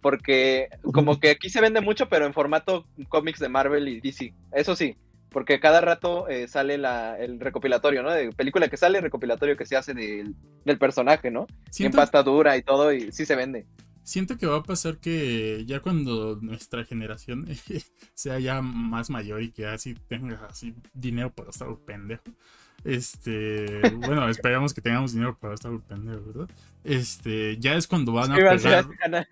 porque como que aquí se vende mucho, pero en formato cómics de Marvel y DC, eso sí porque cada rato eh, sale el recopilatorio, ¿no? De película que sale, recopilatorio que se hace del personaje, ¿no? en pasta dura y todo, y sí se vende. Siento que va a pasar que ya cuando nuestra generación sea ya más mayor y que así tenga así dinero para estar pendejo. Este, bueno, esperamos que tengamos dinero para estar pendejo, ¿verdad? Este, ya es cuando van a pegar.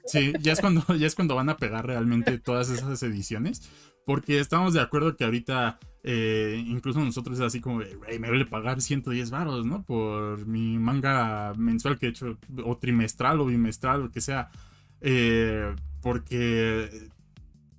Sí, ya es cuando, ya es cuando van a pegar realmente todas esas ediciones. Porque estamos de acuerdo que ahorita, eh, incluso nosotros es así como, me duele pagar 110 baros, ¿no? Por mi manga mensual que he hecho, o trimestral o bimestral, o que sea. Eh, porque,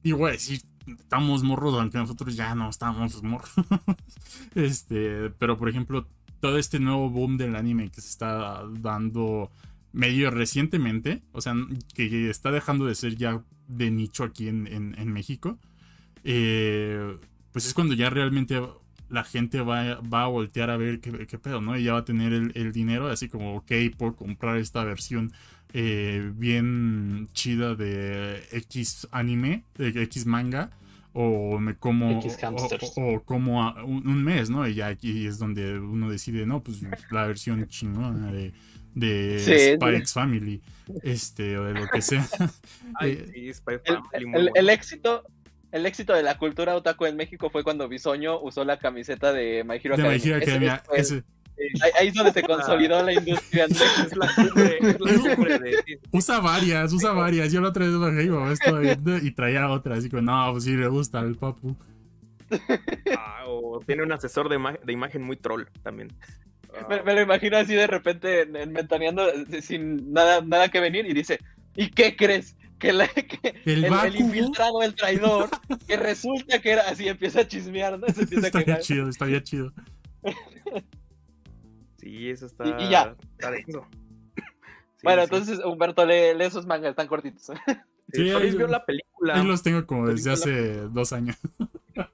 y güey, sí, estamos morros, aunque nosotros ya no estamos morros. este, pero por ejemplo, todo este nuevo boom del anime que se está dando medio recientemente, o sea, que está dejando de ser ya de nicho aquí en, en México eh, pues es cuando ya realmente la gente va, a voltear a ver qué, pedo, ¿no? Y ya va a tener el, dinero, así como, ok, por comprar esta versión eh, bien chida de X anime, de X manga, o me como, o, como un, mes, ¿no? Y ya aquí es donde uno decide, no, pues la versión chingona de, de Family, este, o de lo que sea. Eh, el, éxito el éxito de la cultura otaku en México fue cuando Bisoño usó la camiseta de My Hero de Academia. Hero Ahí, es donde se consolidó la industria. Es la usa varias, usa varias. Yo la otra vez bajé y estaba viendo y traía otra. Así que no, pues sí le gusta el papu. Ah, o tiene un asesor de, de imagen muy troll también. Me, lo imagino así de repente en, mentaneando sin nada, nada que venir y dice, ¿y qué crees? Que, el, el, infiltrado, el traidor, que resulta que era así, empieza a chismear, ¿no? Se empieza estaría chido, estaría chido. Sí, eso está. Y, ya. bueno, entonces Humberto lee, lee, esos mangas, están cortitos. Sí, vio la película. Ahí los tengo como desde hace dos años.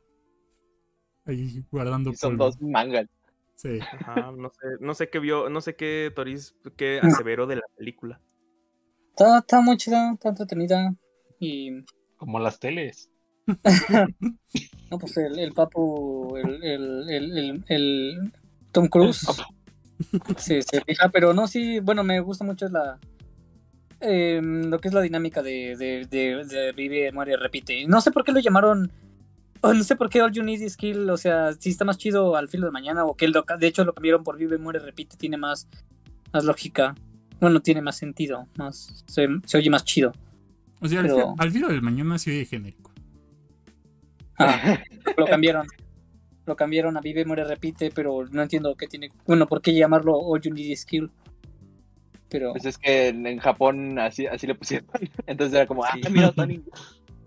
ahí guardando. son dos mangas. Sí. Ajá, no sé, no sé qué vio, no sé qué Toris, qué aseveró de la película. Está, está muy chida, está entretenida. Y. Como las teles. no, pues el, el papu, el, el, el, el Tom Cruise. Sí, se fija, pero no, sí, bueno, me gusta mucho la. Eh, lo que es la dinámica de, de, de, de Vive, Muere, Repite. No sé por qué lo llamaron no sé por qué All You Need is Kill, o sea, si está más chido al filo de mañana o que el de hecho lo cambiaron por Vive, Muere, Repite, tiene más, más lógica. Bueno, tiene más sentido, más se, oye más chido. O sea, al, filo del mañana se oye genérico. Ah, lo cambiaron. Lo cambiaron a Vive, Muere, Repite, pero no entiendo qué tiene. Bueno, ¿por qué llamarlo All You Need is Kill? Pero... Pues es que en, Japón así, así le pusieron. Entonces era como, ah, mira, está,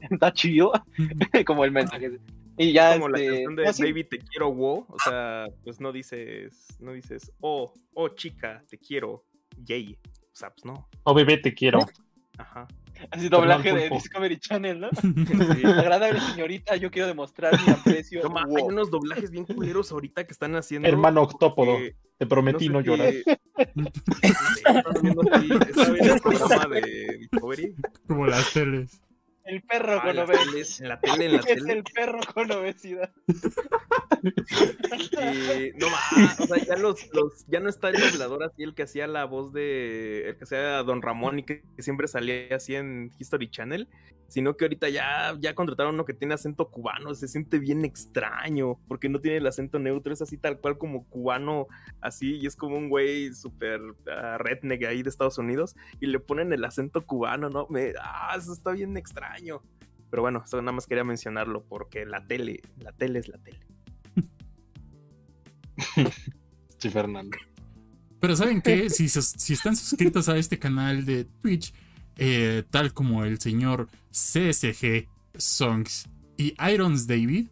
está chido. como el mensaje. Y ya como la este, canción de Baby te quiero wow, o sea, pues no dices, no dices, oh, oh chica, te quiero, yay. O sea, pues no. Oh bebé, te quiero. Ajá. Así doblaje de Discovery Channel, ¿no? Sí. Agradable señorita, yo quiero demostrar mi aprecio. No, Hay unos doblajes bien culeros ahorita que están haciendo. Hermano octópodo, te prometí no, llorar. ¿Estás viendo el programa de Discovery? Como las teles. El perro con obesidad. En la tele, en la tele. Es el perro con obesidad. no más, o sea, ya los, los, ya no está el doblador así, el que hacía la voz de, el que hacía Don Ramón y que, siempre salía así en History Channel, sino que ahorita ya, ya contrataron uno que tiene acento cubano, se siente bien extraño, porque no tiene el acento neutro, es así tal cual como cubano, así, y es como un güey súper uh, redneck ahí de Estados Unidos, y le ponen el acento cubano, ¿no? Me, ah, eso está bien extraño. Pero bueno, eso nada más quería mencionarlo, porque la tele, la tele es la tele. sí, Fernando. Pero ¿saben qué? Si, si están suscritos a este canal de Twitch, eh, tal como el señor CSG Songs y Irons David,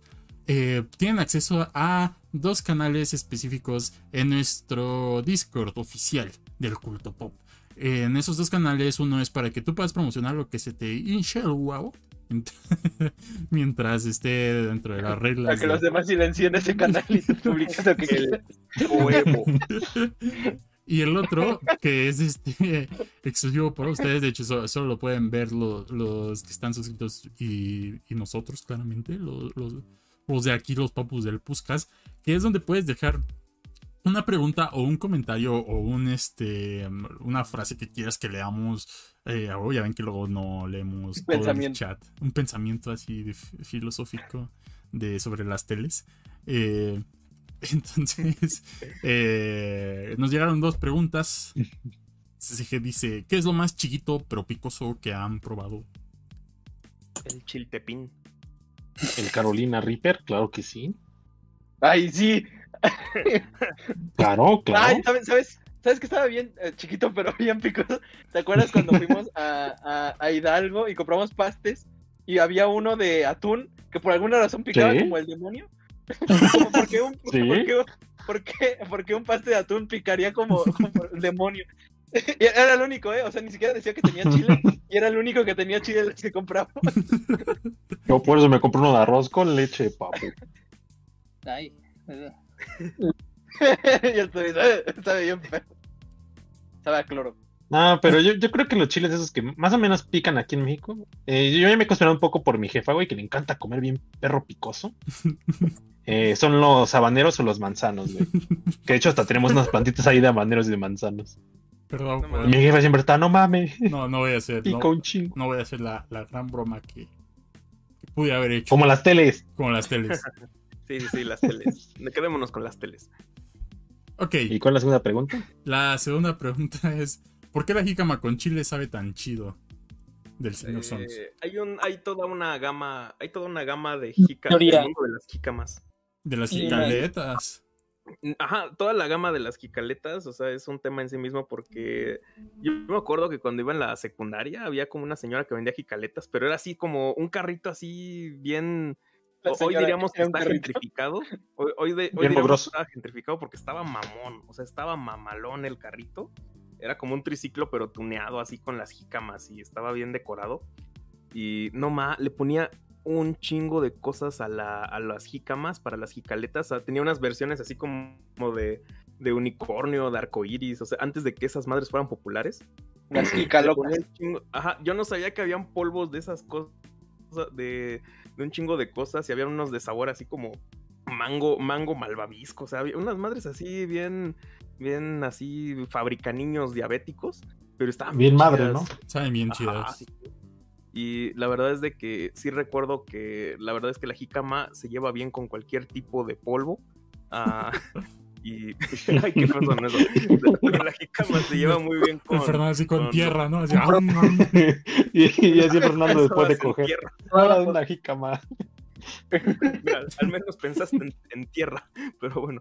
eh, tienen acceso a dos canales específicos en nuestro Discord oficial del culto pop. en esos dos canales, uno es para que tú puedas promocionar lo que se te hinche el wow mientras esté dentro de las reglas. Para que los demás silencien ese canal y te publiques lo que el huevo. Y el otro, que es este exclusivo para ustedes, de hecho solo, lo pueden ver los, los que están suscritos y, y nosotros, claramente, los, los, los, de aquí, los papus del Puscas, que es donde puedes dejar una pregunta o un comentario o un este una frase que quieras que leamos. Eh, oh, ya ven que luego no leemos todo el chat. Un pensamiento así filosófico de, sobre las teles. Eh, entonces, eh, nos llegaron dos preguntas. CCG dice: ¿Qué es lo más chiquito pero picoso que han probado? El chiltepín. El Carolina Reaper, claro que sí. Ay, sí, claro, claro. ¿sabes, ¿sabes? que estaba bien eh, chiquito, pero bien picoso? ¿Te acuerdas cuando fuimos a, a, Hidalgo y compramos pastes y había uno de atún que por alguna razón picaba como el demonio? ¿Por qué un, por, qué, un paste de atún picaría como, el demonio? Era el único, ¿eh? O sea, ni siquiera decía que tenía chile. Y era el único que tenía chile que compramos. Yo por eso me compré uno de arroz con leche, papu. Ay, y estoy, sabe bien Sabe a cloro. No, pero yo, yo, creo que los chiles esos que más o menos pican aquí en México. Eh, yo ya me he acostumbrado un poco por mi jefa, güey, que le encanta comer bien perro picoso. Eh, son los habaneros o los manzanos, güey. Que de hecho hasta tenemos unas plantitas ahí de habaneros y de manzanos. Perdón, mi jefa siempre está, no mames. No, no voy a hacer. no, no voy a hacer la, la gran broma que, pude haber hecho. Como las teles. Como las teles. sí, sí, sí, las teles. Quedémonos con las teles. Ok. ¿Y cuál es la segunda pregunta? La segunda pregunta es: ¿Por qué la jícama con chile sabe tan chido? Del señor eh, Sons. Hay, un, hay toda una gama. Hay toda una gama de jícamas. de las jícamas. De las jicaletas. Ajá, toda la gama de las jicaletas, o sea, es un tema en sí mismo porque yo me acuerdo que cuando iba en la secundaria había como una señora que vendía jicaletas, pero era así como un carrito así bien... Hoy diríamos que está gentrificado. Hoy, diríamos que estaba gentrificado porque estaba mamón, o sea, estaba mamalón el carrito. Era como un triciclo pero tuneado así con las jicamas y estaba bien decorado. Y no más, le ponía un chingo de cosas a, las jicamas, para las jicaletas. tenía unas versiones así como de, de unicornio, de arcoiris, o sea, antes de que esas madres fueran populares. Las jicalocas. Ajá, yo no sabía que habían polvos de esas cosas, de, un chingo de cosas, y había unos de sabor así como mango, mango malvavisco, o sea, había unas madres así bien, bien así, fabricaniños diabéticos, pero estaban bien, madre, ¿no? Saben bien chidas. Y la verdad es de que sí recuerdo que la verdad es que la jícama se lleva bien con cualquier tipo de polvo. Ah, y. Ay, qué fue eso. La, jícama se lleva muy bien con. Fernando así con, tierra, ¿no? Así, y, así Fernando después de coger. una jícama. al menos pensaste en, tierra. Pero bueno,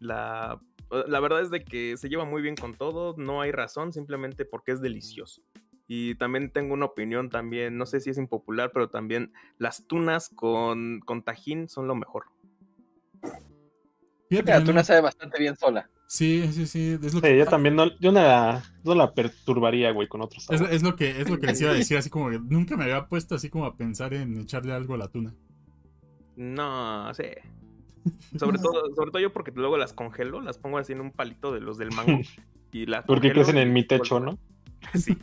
la, la verdad es de que se lleva muy bien con todo. No hay razón, simplemente porque es delicioso. Y también tengo una opinión también, no sé si es impopular, pero también las tunas con, con tajín son lo mejor. la tuna sabe bastante bien sola. Sí, sí, sí. yo también no, yo no la, perturbaría, güey, con otros es, es, lo que, es lo que les iba a decir, así como que nunca me había puesto así como a pensar en echarle algo a la tuna. No, sí. Sobre todo, sobre todo yo porque luego las congelo, las pongo así en un palito de los del mango. Y las porque crecen en mi techo, ¿no? Sí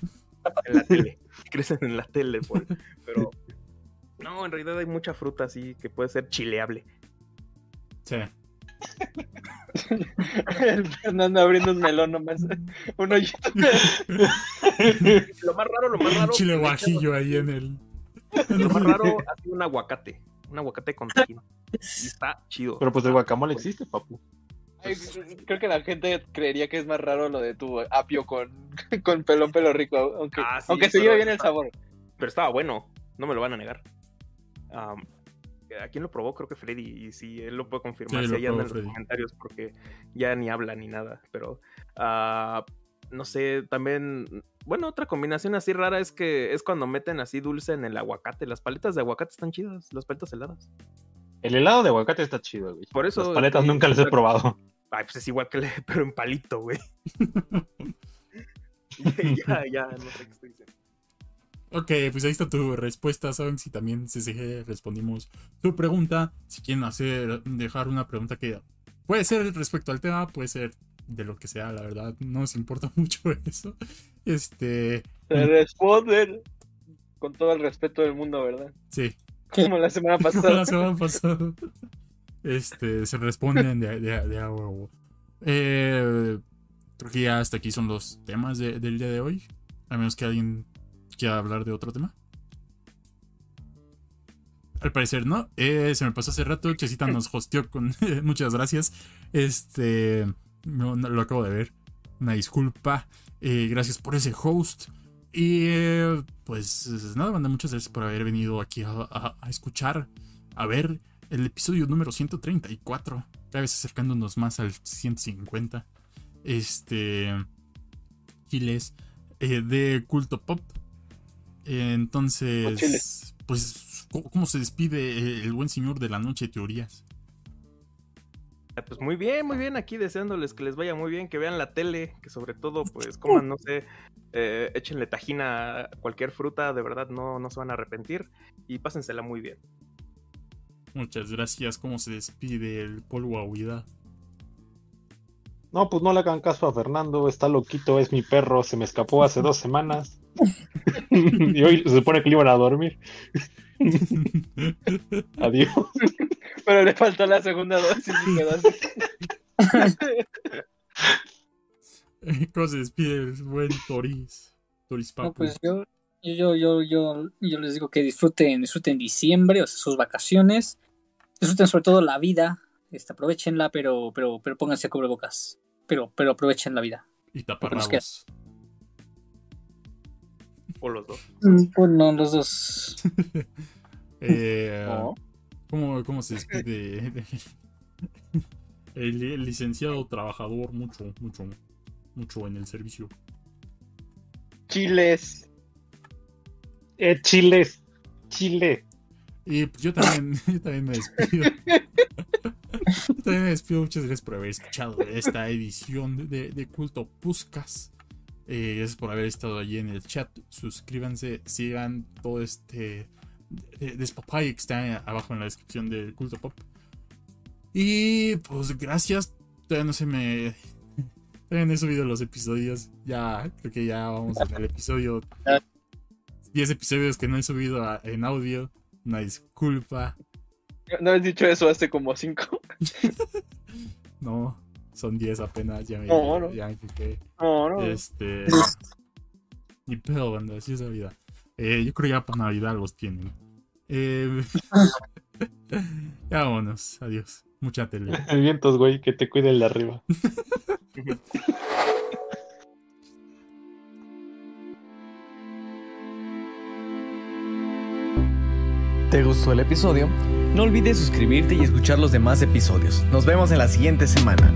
en la tele. Crecen en la tele, pues. Pero no, en realidad hay mucha fruta así que puede ser chileable. Sí. Fernando abriendo un melón nomás. Un hoyito. lo más raro, lo más raro. Un chile guajillo ahí en el. Lo más raro ha sido un aguacate. Un aguacate con tajín. está chido. Pero pues el guacamole existe, papu creo que la gente creería que es más raro lo de tu apio con, con pelón pelo rico, aunque, ah, aunque se lleve bien el sabor. Pero estaba bueno, no me lo van a negar. ¿A quién lo probó? Creo que Freddy, y si él lo puede confirmar, si en los comentarios, porque ya ni habla ni nada, pero uh, no sé, también, bueno, otra combinación así rara es que es cuando meten así dulce en el aguacate, las paletas de aguacate están chidas, las paletas heladas. El helado de aguacate está chido, güey. Por eso. Las paletas nunca las he probado. Ay, pues es igual que le, pero en palito, güey. ya, ya, no sé qué estoy diciendo. Ok, pues ahí está tu respuesta. Saben si también CCG respondimos tu pregunta. Si quieren hacer, dejar una pregunta que puede ser respecto al tema, puede ser de lo que sea, la verdad. No nos importa mucho eso. Este. Se responden con todo el respeto del mundo, ¿verdad? Sí. Como la semana pasada. la semana pasada. Este, se responden de, de, agua. Eh, creo que ya hasta aquí son los temas del día de hoy. A menos que alguien quiera hablar de otro tema. Al parecer no. Eh, se me pasó hace rato. Chesita nos hosteó con. muchas gracias. Este. No, lo acabo de ver. Una disculpa. Eh, gracias por ese host. Y pues nada, manda muchas gracias por haber venido aquí a, escuchar, a ver el episodio número 134, cada vez acercándonos más al 150. Este. Giles eh, de Culto Pop. entonces, pues, ¿cómo se despide el buen señor de la noche de teorías? Ah, pues muy bien, muy bien, aquí deseándoles que les vaya muy bien, que vean la tele, que sobre todo, pues, coman, no sé, eh, échenle tajina a cualquier fruta, de verdad no, no se van a arrepentir y pásensela muy bien. Muchas gracias. ¿Cómo se despide el polvo a huida? No, pues no le hagan caso a Fernando, está loquito, es mi perro, se me escapó hace dos semanas. y hoy se supone que le iban a dormir. Adiós. Pero le faltó la segunda dosis y quedó así. ¿Cómo se despide el buen Toris? Toris Papu. pues yo yo, yo, yo, yo les digo que disfruten, disfruten diciembre, o sea, sus vacaciones, disfruten sobre todo la vida, este, aprovechenla, pero, pero, pero pónganse cubrebocas, pero, pero aprovechen la vida. Y taparrabos. O los dos. Mm, pues no, los dos. eh, ¿cómo, se despide? el, licenciado trabajador, mucho, mucho, mucho en el servicio. Chiles. Eh, chiles. Chile. Y pues yo también, yo también me despido. También me despido. Muchas gracias por haber escuchado esta edición de, de Culto Puscas. Eh, gracias por haber estado allí en el chat. Suscríbanse, sigan todo este despapay que está abajo en la descripción del Culto Pop. Y pues gracias. Todavía no se me. Todavía no he subido los episodios. Ya, creo que ya vamos el episodio. 10 episodios que no he subido en audio. Una disculpa. ¿No has dicho eso hace como 5? no. Son 10 apenas, ya me, no, no. ya No, no. Este. Ni pedo, banda, así es la vida. Eh, yo creo que ya para Navidad los tienen. Eh, ya vámonos, adiós. Mucha tele. Vientos, güey, que te cuide el de arriba. ¿Te gustó el episodio? No olvides suscribirte y escuchar los demás episodios. Nos vemos en la siguiente semana.